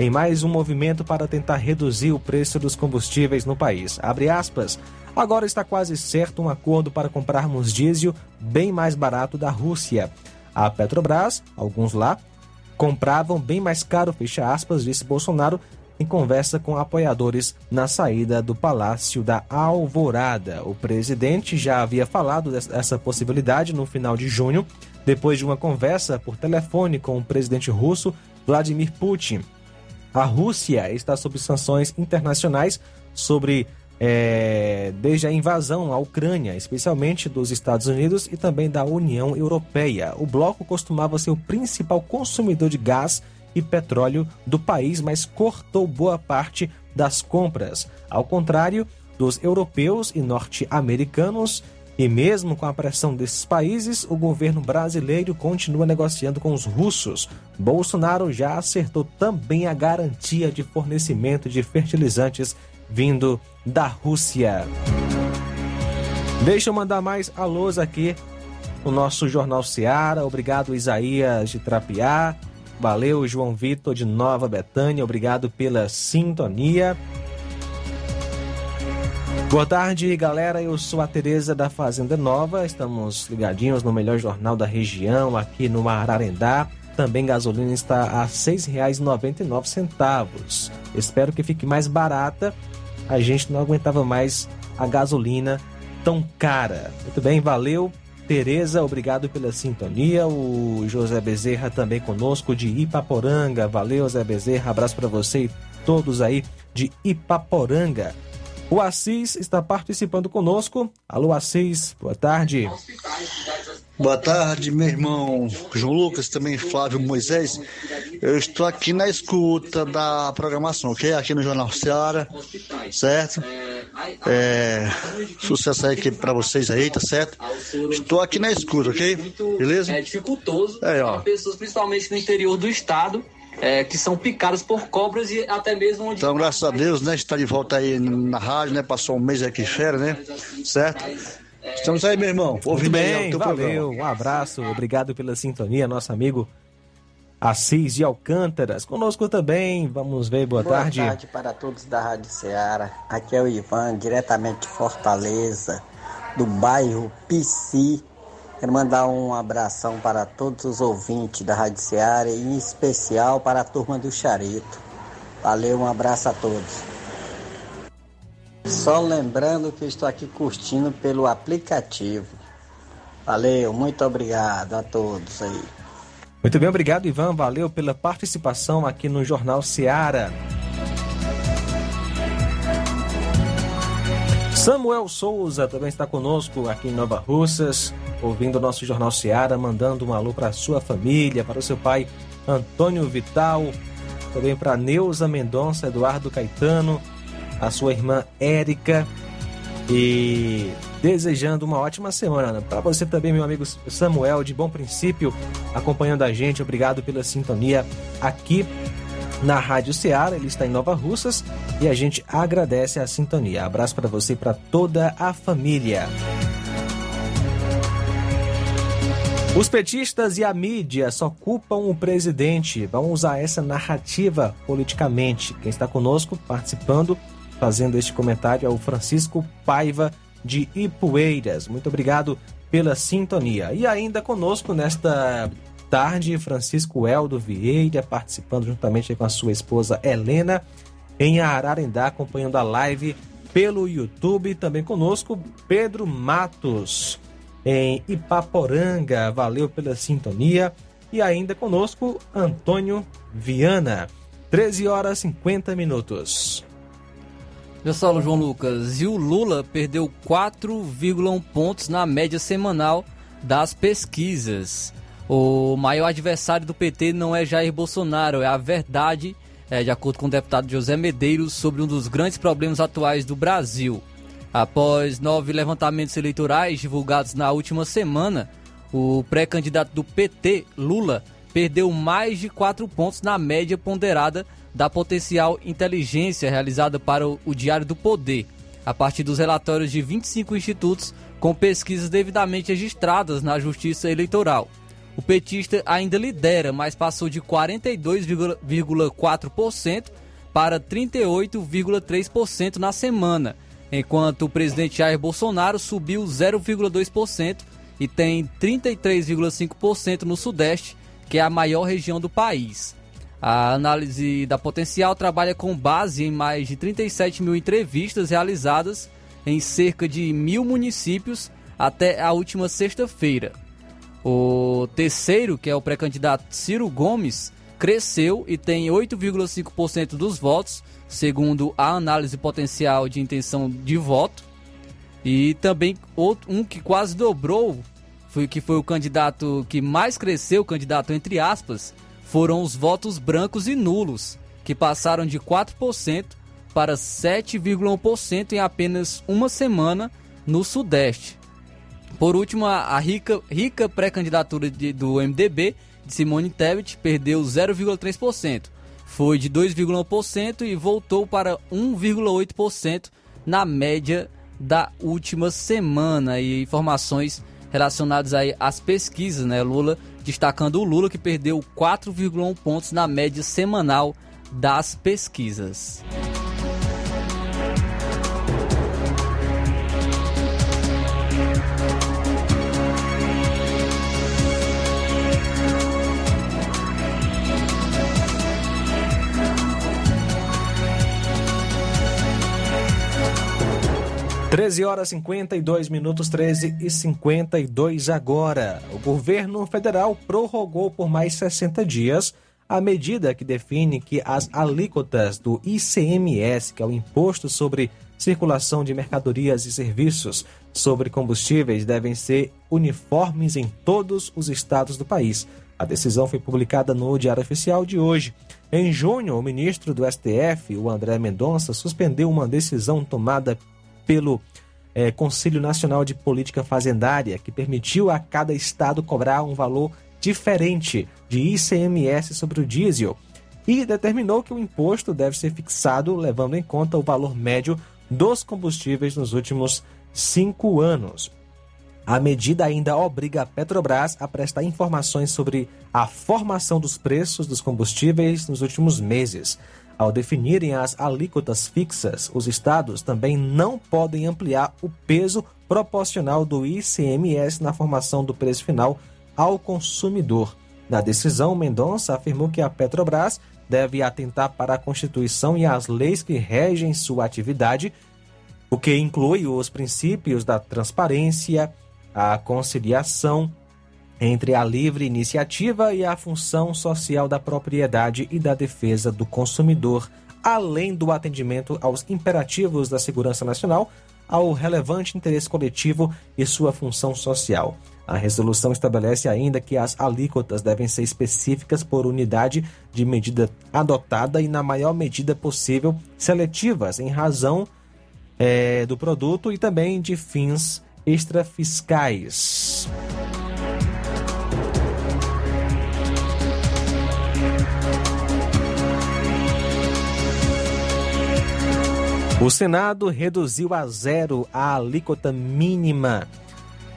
Em mais um movimento para tentar reduzir o preço dos combustíveis no país. Aspas. Agora está quase certo um acordo para comprarmos diesel bem mais barato da Rússia. A Petrobras, alguns lá, compravam bem mais caro, fecha aspas, disse Bolsonaro em conversa com apoiadores na saída do Palácio da Alvorada. O presidente já havia falado dessa possibilidade no final de junho, depois de uma conversa por telefone com o presidente russo Vladimir Putin. A Rússia está sob sanções internacionais sobre é, desde a invasão à Ucrânia, especialmente dos Estados Unidos e também da União Europeia. O bloco costumava ser o principal consumidor de gás e petróleo do país, mas cortou boa parte das compras. Ao contrário dos europeus e norte-americanos, e mesmo com a pressão desses países, o governo brasileiro continua negociando com os russos. Bolsonaro já acertou também a garantia de fornecimento de fertilizantes vindo da Rússia. Deixa eu mandar mais alôs aqui no nosso Jornal Seara. Obrigado, Isaías de Trapiá. Valeu, João Vitor de Nova Betânia. Obrigado pela sintonia. Boa tarde, galera. Eu sou a Tereza da Fazenda Nova. Estamos ligadinhos no melhor jornal da região, aqui no Ararendá. Também gasolina está a R$ 6,99. Espero que fique mais barata. A gente não aguentava mais a gasolina tão cara. Muito bem, valeu. Tereza, obrigado pela sintonia. O José Bezerra também conosco de Ipaporanga. Valeu, José Bezerra. Abraço para você e todos aí de Ipaporanga. O Assis está participando conosco. Alô, Assis, boa tarde. Boa tarde, meu irmão João Lucas, também Flávio Moisés. Eu estou aqui na escuta da programação, ok? Aqui no Jornal Seara, certo? É, sucesso aí aqui pra vocês aí, tá certo? Estou aqui na escuta, ok? Beleza? É dificultoso É, ó. para pessoas, principalmente no interior do estado, é, que são picadas por cobras e até mesmo onde. Então, graças a Deus, né? A gente tá de volta aí na rádio, né? Passou um mês aqui férias, né? Certo? Estamos aí, meu irmão. Ouvindo aí bem, o teu valeu. programa. Um abraço, obrigado pela sintonia, nosso amigo Assis de Alcântaras. Conosco também, vamos ver, boa, tarde. Boa tarde para todos da Rádio Ceará. Aqui é o Ivan, diretamente de Fortaleza, do bairro Pici. Quero mandar um abração para todos os ouvintes da Rádio Ceará e em especial para a turma do Charito. Valeu, um abraço a todos. Só lembrando que estou aqui curtindo pelo aplicativo. Valeu, muito obrigado a todos aí. Muito bem, obrigado, Ivan. Valeu pela participação aqui no Jornal Seara. Samuel Souza também está conosco aqui em Nova Russas, ouvindo o nosso Jornal Seara, mandando um alô para sua família, para o seu pai Antônio Vital, também para Neuza Mendonça, Eduardo Caetano, a sua irmã Érica e desejando uma ótima semana. Para você também, meu amigo Samuel, de bom princípio, acompanhando a gente. Obrigado pela sintonia aqui na Rádio Ceará. Ele está em Nova Russas e a gente agradece a sintonia. Abraço para você e para toda a família. Os petistas e a mídia só culpam o presidente. Vão usar essa narrativa politicamente. Quem está conosco participando, fazendo este comentário é o Francisco Paiva de Ipueiras. Muito obrigado pela sintonia. E ainda conosco nesta tarde, Francisco Eldo Vieira, participando juntamente com a sua esposa Helena, em Ararendá, acompanhando a live pelo YouTube. Também conosco, Pedro Matos, em Ipaporanga. Valeu pela sintonia. E ainda conosco, Antônio Viana. 13 horas e 50 minutos. Eu sou João Lucas. E o Lula perdeu 4,1 pontos na média semanal das pesquisas. O maior adversário do PT não é Jair Bolsonaro, é a verdade, é, de acordo com o deputado José Medeiros, sobre um dos grandes problemas atuais do Brasil. Após nove levantamentos eleitorais divulgados na última semana, o pré-candidato do PT, Lula, perdeu mais de quatro pontos na média ponderada da potencial inteligência realizada para o, Diário do Poder, a partir dos relatórios de 25 institutos com pesquisas devidamente registradas na Justiça Eleitoral. O petista ainda lidera, mas passou de 42,4% para 38,3% na semana, enquanto o presidente Jair Bolsonaro subiu 0,2% e tem 33,5% no Sudeste, que é a maior região do país. A análise da potencial trabalha com base em mais de 37 mil entrevistas realizadas em cerca de mil municípios até a última sexta-feira. O terceiro, que é o pré-candidato Ciro Gomes, cresceu e tem 8,5% dos votos, segundo a análise potencial de intenção de voto. E também outro, um que quase dobrou, foi que foi o candidato que mais cresceu, candidato entre aspas, foram os votos brancos e nulos, que passaram de 4% para 7,1% em apenas uma semana no Sudeste. Por último, a rica, rica pré-candidatura do MDB, de Simone Tebet, perdeu 0,3%. Foi de 2,1% e voltou para 1,8% na média da última semana. E informações relacionadas aí às pesquisas, né? Lula destacando o Lula que perdeu 4,1 pontos na média semanal das pesquisas. 13 horas 52 minutos, 13 e 52 agora. O governo federal prorrogou por mais 60 dias a medida que define que as alíquotas do ICMS, que é o Imposto sobre Circulação de Mercadorias e Serviços sobre Combustíveis, devem ser uniformes em todos os estados do país. A decisão foi publicada no Diário Oficial de hoje. Em junho, o ministro do STF, o André Mendonça, suspendeu uma decisão tomada pelo é, Conselho Nacional de Política Fazendária, que permitiu a cada estado cobrar um valor diferente de ICMS sobre o diesel e determinou que o imposto deve ser fixado levando em conta o valor médio dos combustíveis nos últimos cinco anos. A medida ainda obriga a Petrobras a prestar informações sobre a formação dos preços dos combustíveis nos últimos meses. Ao definirem as alíquotas fixas, os estados também não podem ampliar o peso proporcional do ICMS na formação do preço final ao consumidor. Na decisão, Mendonça afirmou que a Petrobras deve atentar para a Constituição e as leis que regem sua atividade, o que inclui os princípios da transparência, a conciliação, entre a livre iniciativa e a função social da propriedade e da defesa do consumidor, além do atendimento aos imperativos da segurança nacional, ao relevante interesse coletivo e sua função social. A resolução estabelece ainda que as alíquotas devem ser específicas por unidade de medida adotada e, na maior medida possível, seletivas em razão é, do produto e também de fins extrafiscais. O Senado reduziu a zero a alíquota mínima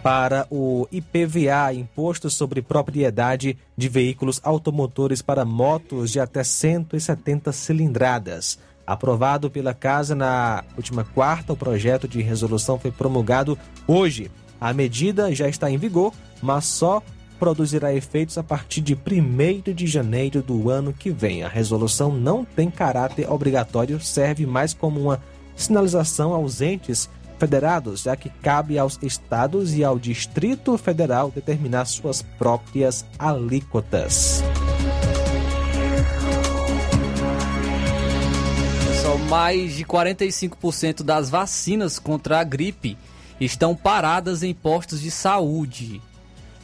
para o IPVA, Imposto sobre Propriedade de Veículos Automotores para motos de até 170 cilindradas. Aprovado pela Casa na última quarta, o projeto de resolução foi promulgado hoje. A medida já está em vigor, mas só produzirá efeitos a partir de 1 de janeiro do ano que vem. A resolução não tem caráter obrigatório, serve mais como uma sinalização aos entes federados, já que cabe aos estados e ao Distrito Federal determinar suas próprias alíquotas. Só mais de 45% das vacinas contra a gripe estão paradas em postos de saúde.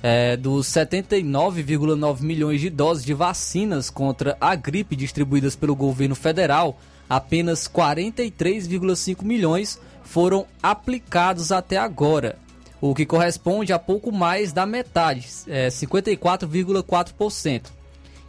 É, dos 79,9 milhões de doses de vacinas contra a gripe distribuídas pelo governo federal, apenas 43,5 milhões foram aplicados até agora, o que corresponde a pouco mais da metade, é, 54,4%.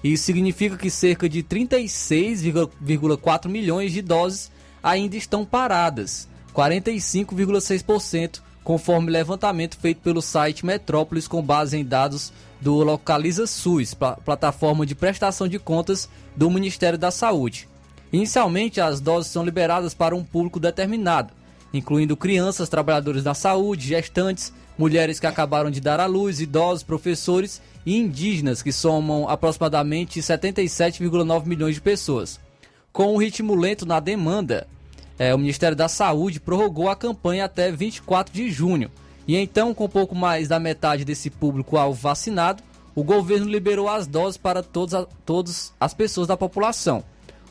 Isso significa que cerca de 36,4 milhões de doses ainda estão paradas, 45,6%, conforme levantamento feito pelo site Metrópolis com base em dados do Localiza SUS, plataforma de prestação de contas do Ministério da Saúde. Inicialmente, as doses são liberadas para um público determinado, incluindo crianças, trabalhadores da saúde, gestantes, mulheres que acabaram de dar à luz, idosos, professores e indígenas, que somam aproximadamente 77,9 milhões de pessoas. Com um ritmo lento na demanda, é, o Ministério da Saúde prorrogou a campanha até 24 de junho. E então, com pouco mais da metade desse público-alvo vacinado, o governo liberou as doses para todas, todas as pessoas da população.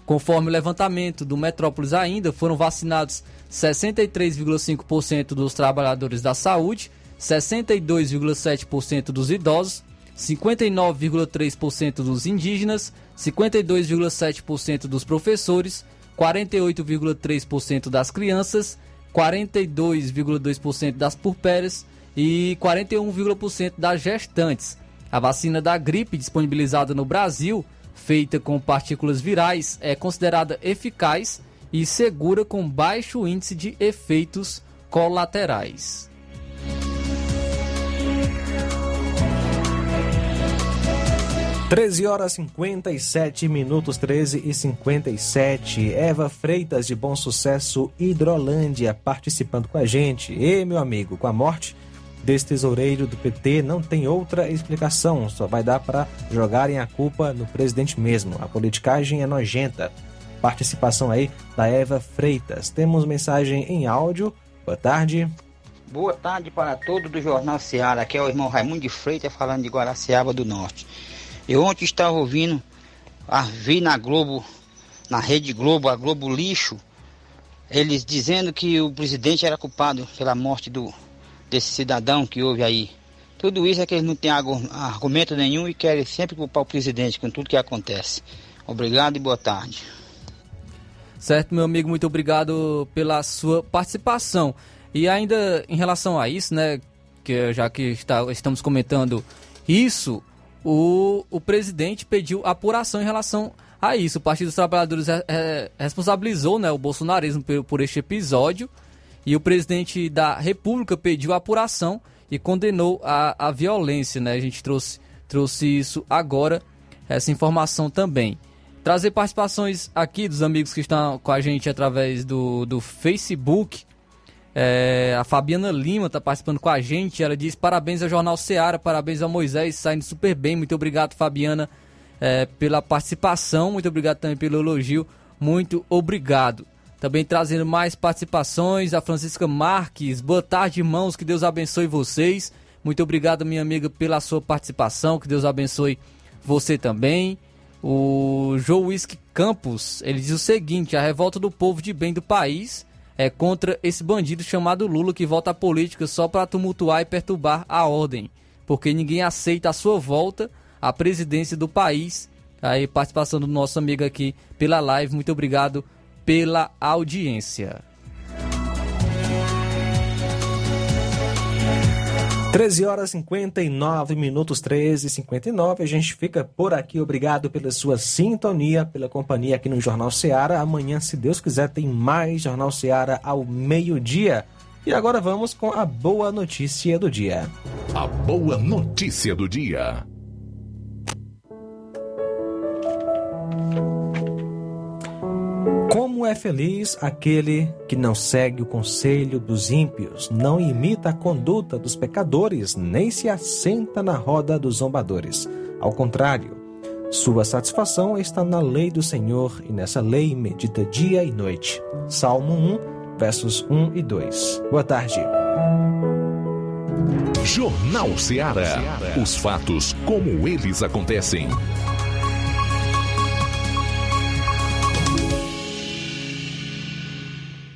Conforme o levantamento do Metrópolis ainda, foram vacinados 63,5% dos trabalhadores da saúde, 62,7% dos idosos, 59,3% dos indígenas, 52,7% dos professores, 48,3% das crianças, 42,2% das purpéras e 41,1% das gestantes. A vacina da gripe disponibilizada no Brasil, feita com partículas virais, é considerada eficaz e segura com baixo índice de efeitos colaterais. 13 horas 57 minutos, 13 e 57. Eva Freitas de Bom Sucesso, Hidrolândia, participando com a gente. E, meu amigo, com a morte desse tesoureiro do PT, não tem outra explicação. Só vai dar para jogarem a culpa no presidente mesmo. A politicagem é nojenta. Participação aí da Eva Freitas. Temos mensagem em áudio. Boa tarde. Boa tarde para todos do Jornal Seara. Aqui é o irmão Raimundo de Freitas falando de Guaraciaba do Norte. Eu ontem estava ouvindo, vi na Globo, na Rede Globo, a Globo Lixo, eles dizendo que o presidente era culpado pela morte do, desse cidadão que houve aí. Tudo isso é que eles não têm argumento nenhum e querem sempre culpar o presidente com tudo que acontece. Obrigado e boa tarde. Certo, meu amigo, muito obrigado pela sua participação. E ainda em relação a isso, né, que já que está, estamos comentando isso, o, o presidente pediu apuração em relação a isso. O Partido dos Trabalhadores é, é, responsabilizou né, o bolsonarismo por, por este episódio e o presidente da República pediu apuração e condenou a, a violência. Né? A gente trouxe, trouxe isso agora, essa informação também. Trazer participações aqui dos amigos que estão com a gente através do, do Facebook. É, a Fabiana Lima está participando com a gente. Ela diz: parabéns ao Jornal Seara, parabéns ao Moisés, saindo super bem. Muito obrigado, Fabiana, é, pela participação. Muito obrigado também pelo elogio. Muito obrigado. Também trazendo mais participações, a Francisca Marques. Boa tarde, irmãos. Que Deus abençoe vocês. Muito obrigado, minha amiga, pela sua participação. Que Deus abençoe você também. O João Whisky Campos, ele diz o seguinte: a revolta do povo de bem do país é, contra esse bandido chamado Lula que volta à política só para tumultuar e perturbar a ordem, porque ninguém aceita a sua volta à presidência do país. Aí, participação do nosso amigo aqui pela live, muito obrigado pela audiência. 13 horas 59 minutos, 13 e 59. A gente fica por aqui. Obrigado pela sua sintonia, pela companhia aqui no Jornal Seara. Amanhã, se Deus quiser, tem mais Jornal Seara ao meio-dia. E agora vamos com a boa notícia do dia. A boa notícia do dia. Como é feliz aquele que não segue o conselho dos ímpios, não imita a conduta dos pecadores, nem se assenta na roda dos zombadores. Ao contrário, sua satisfação está na lei do Senhor e nessa lei medita dia e noite. Salmo 1, versos 1 e 2. Boa tarde. Jornal Ceará. Os fatos como eles acontecem.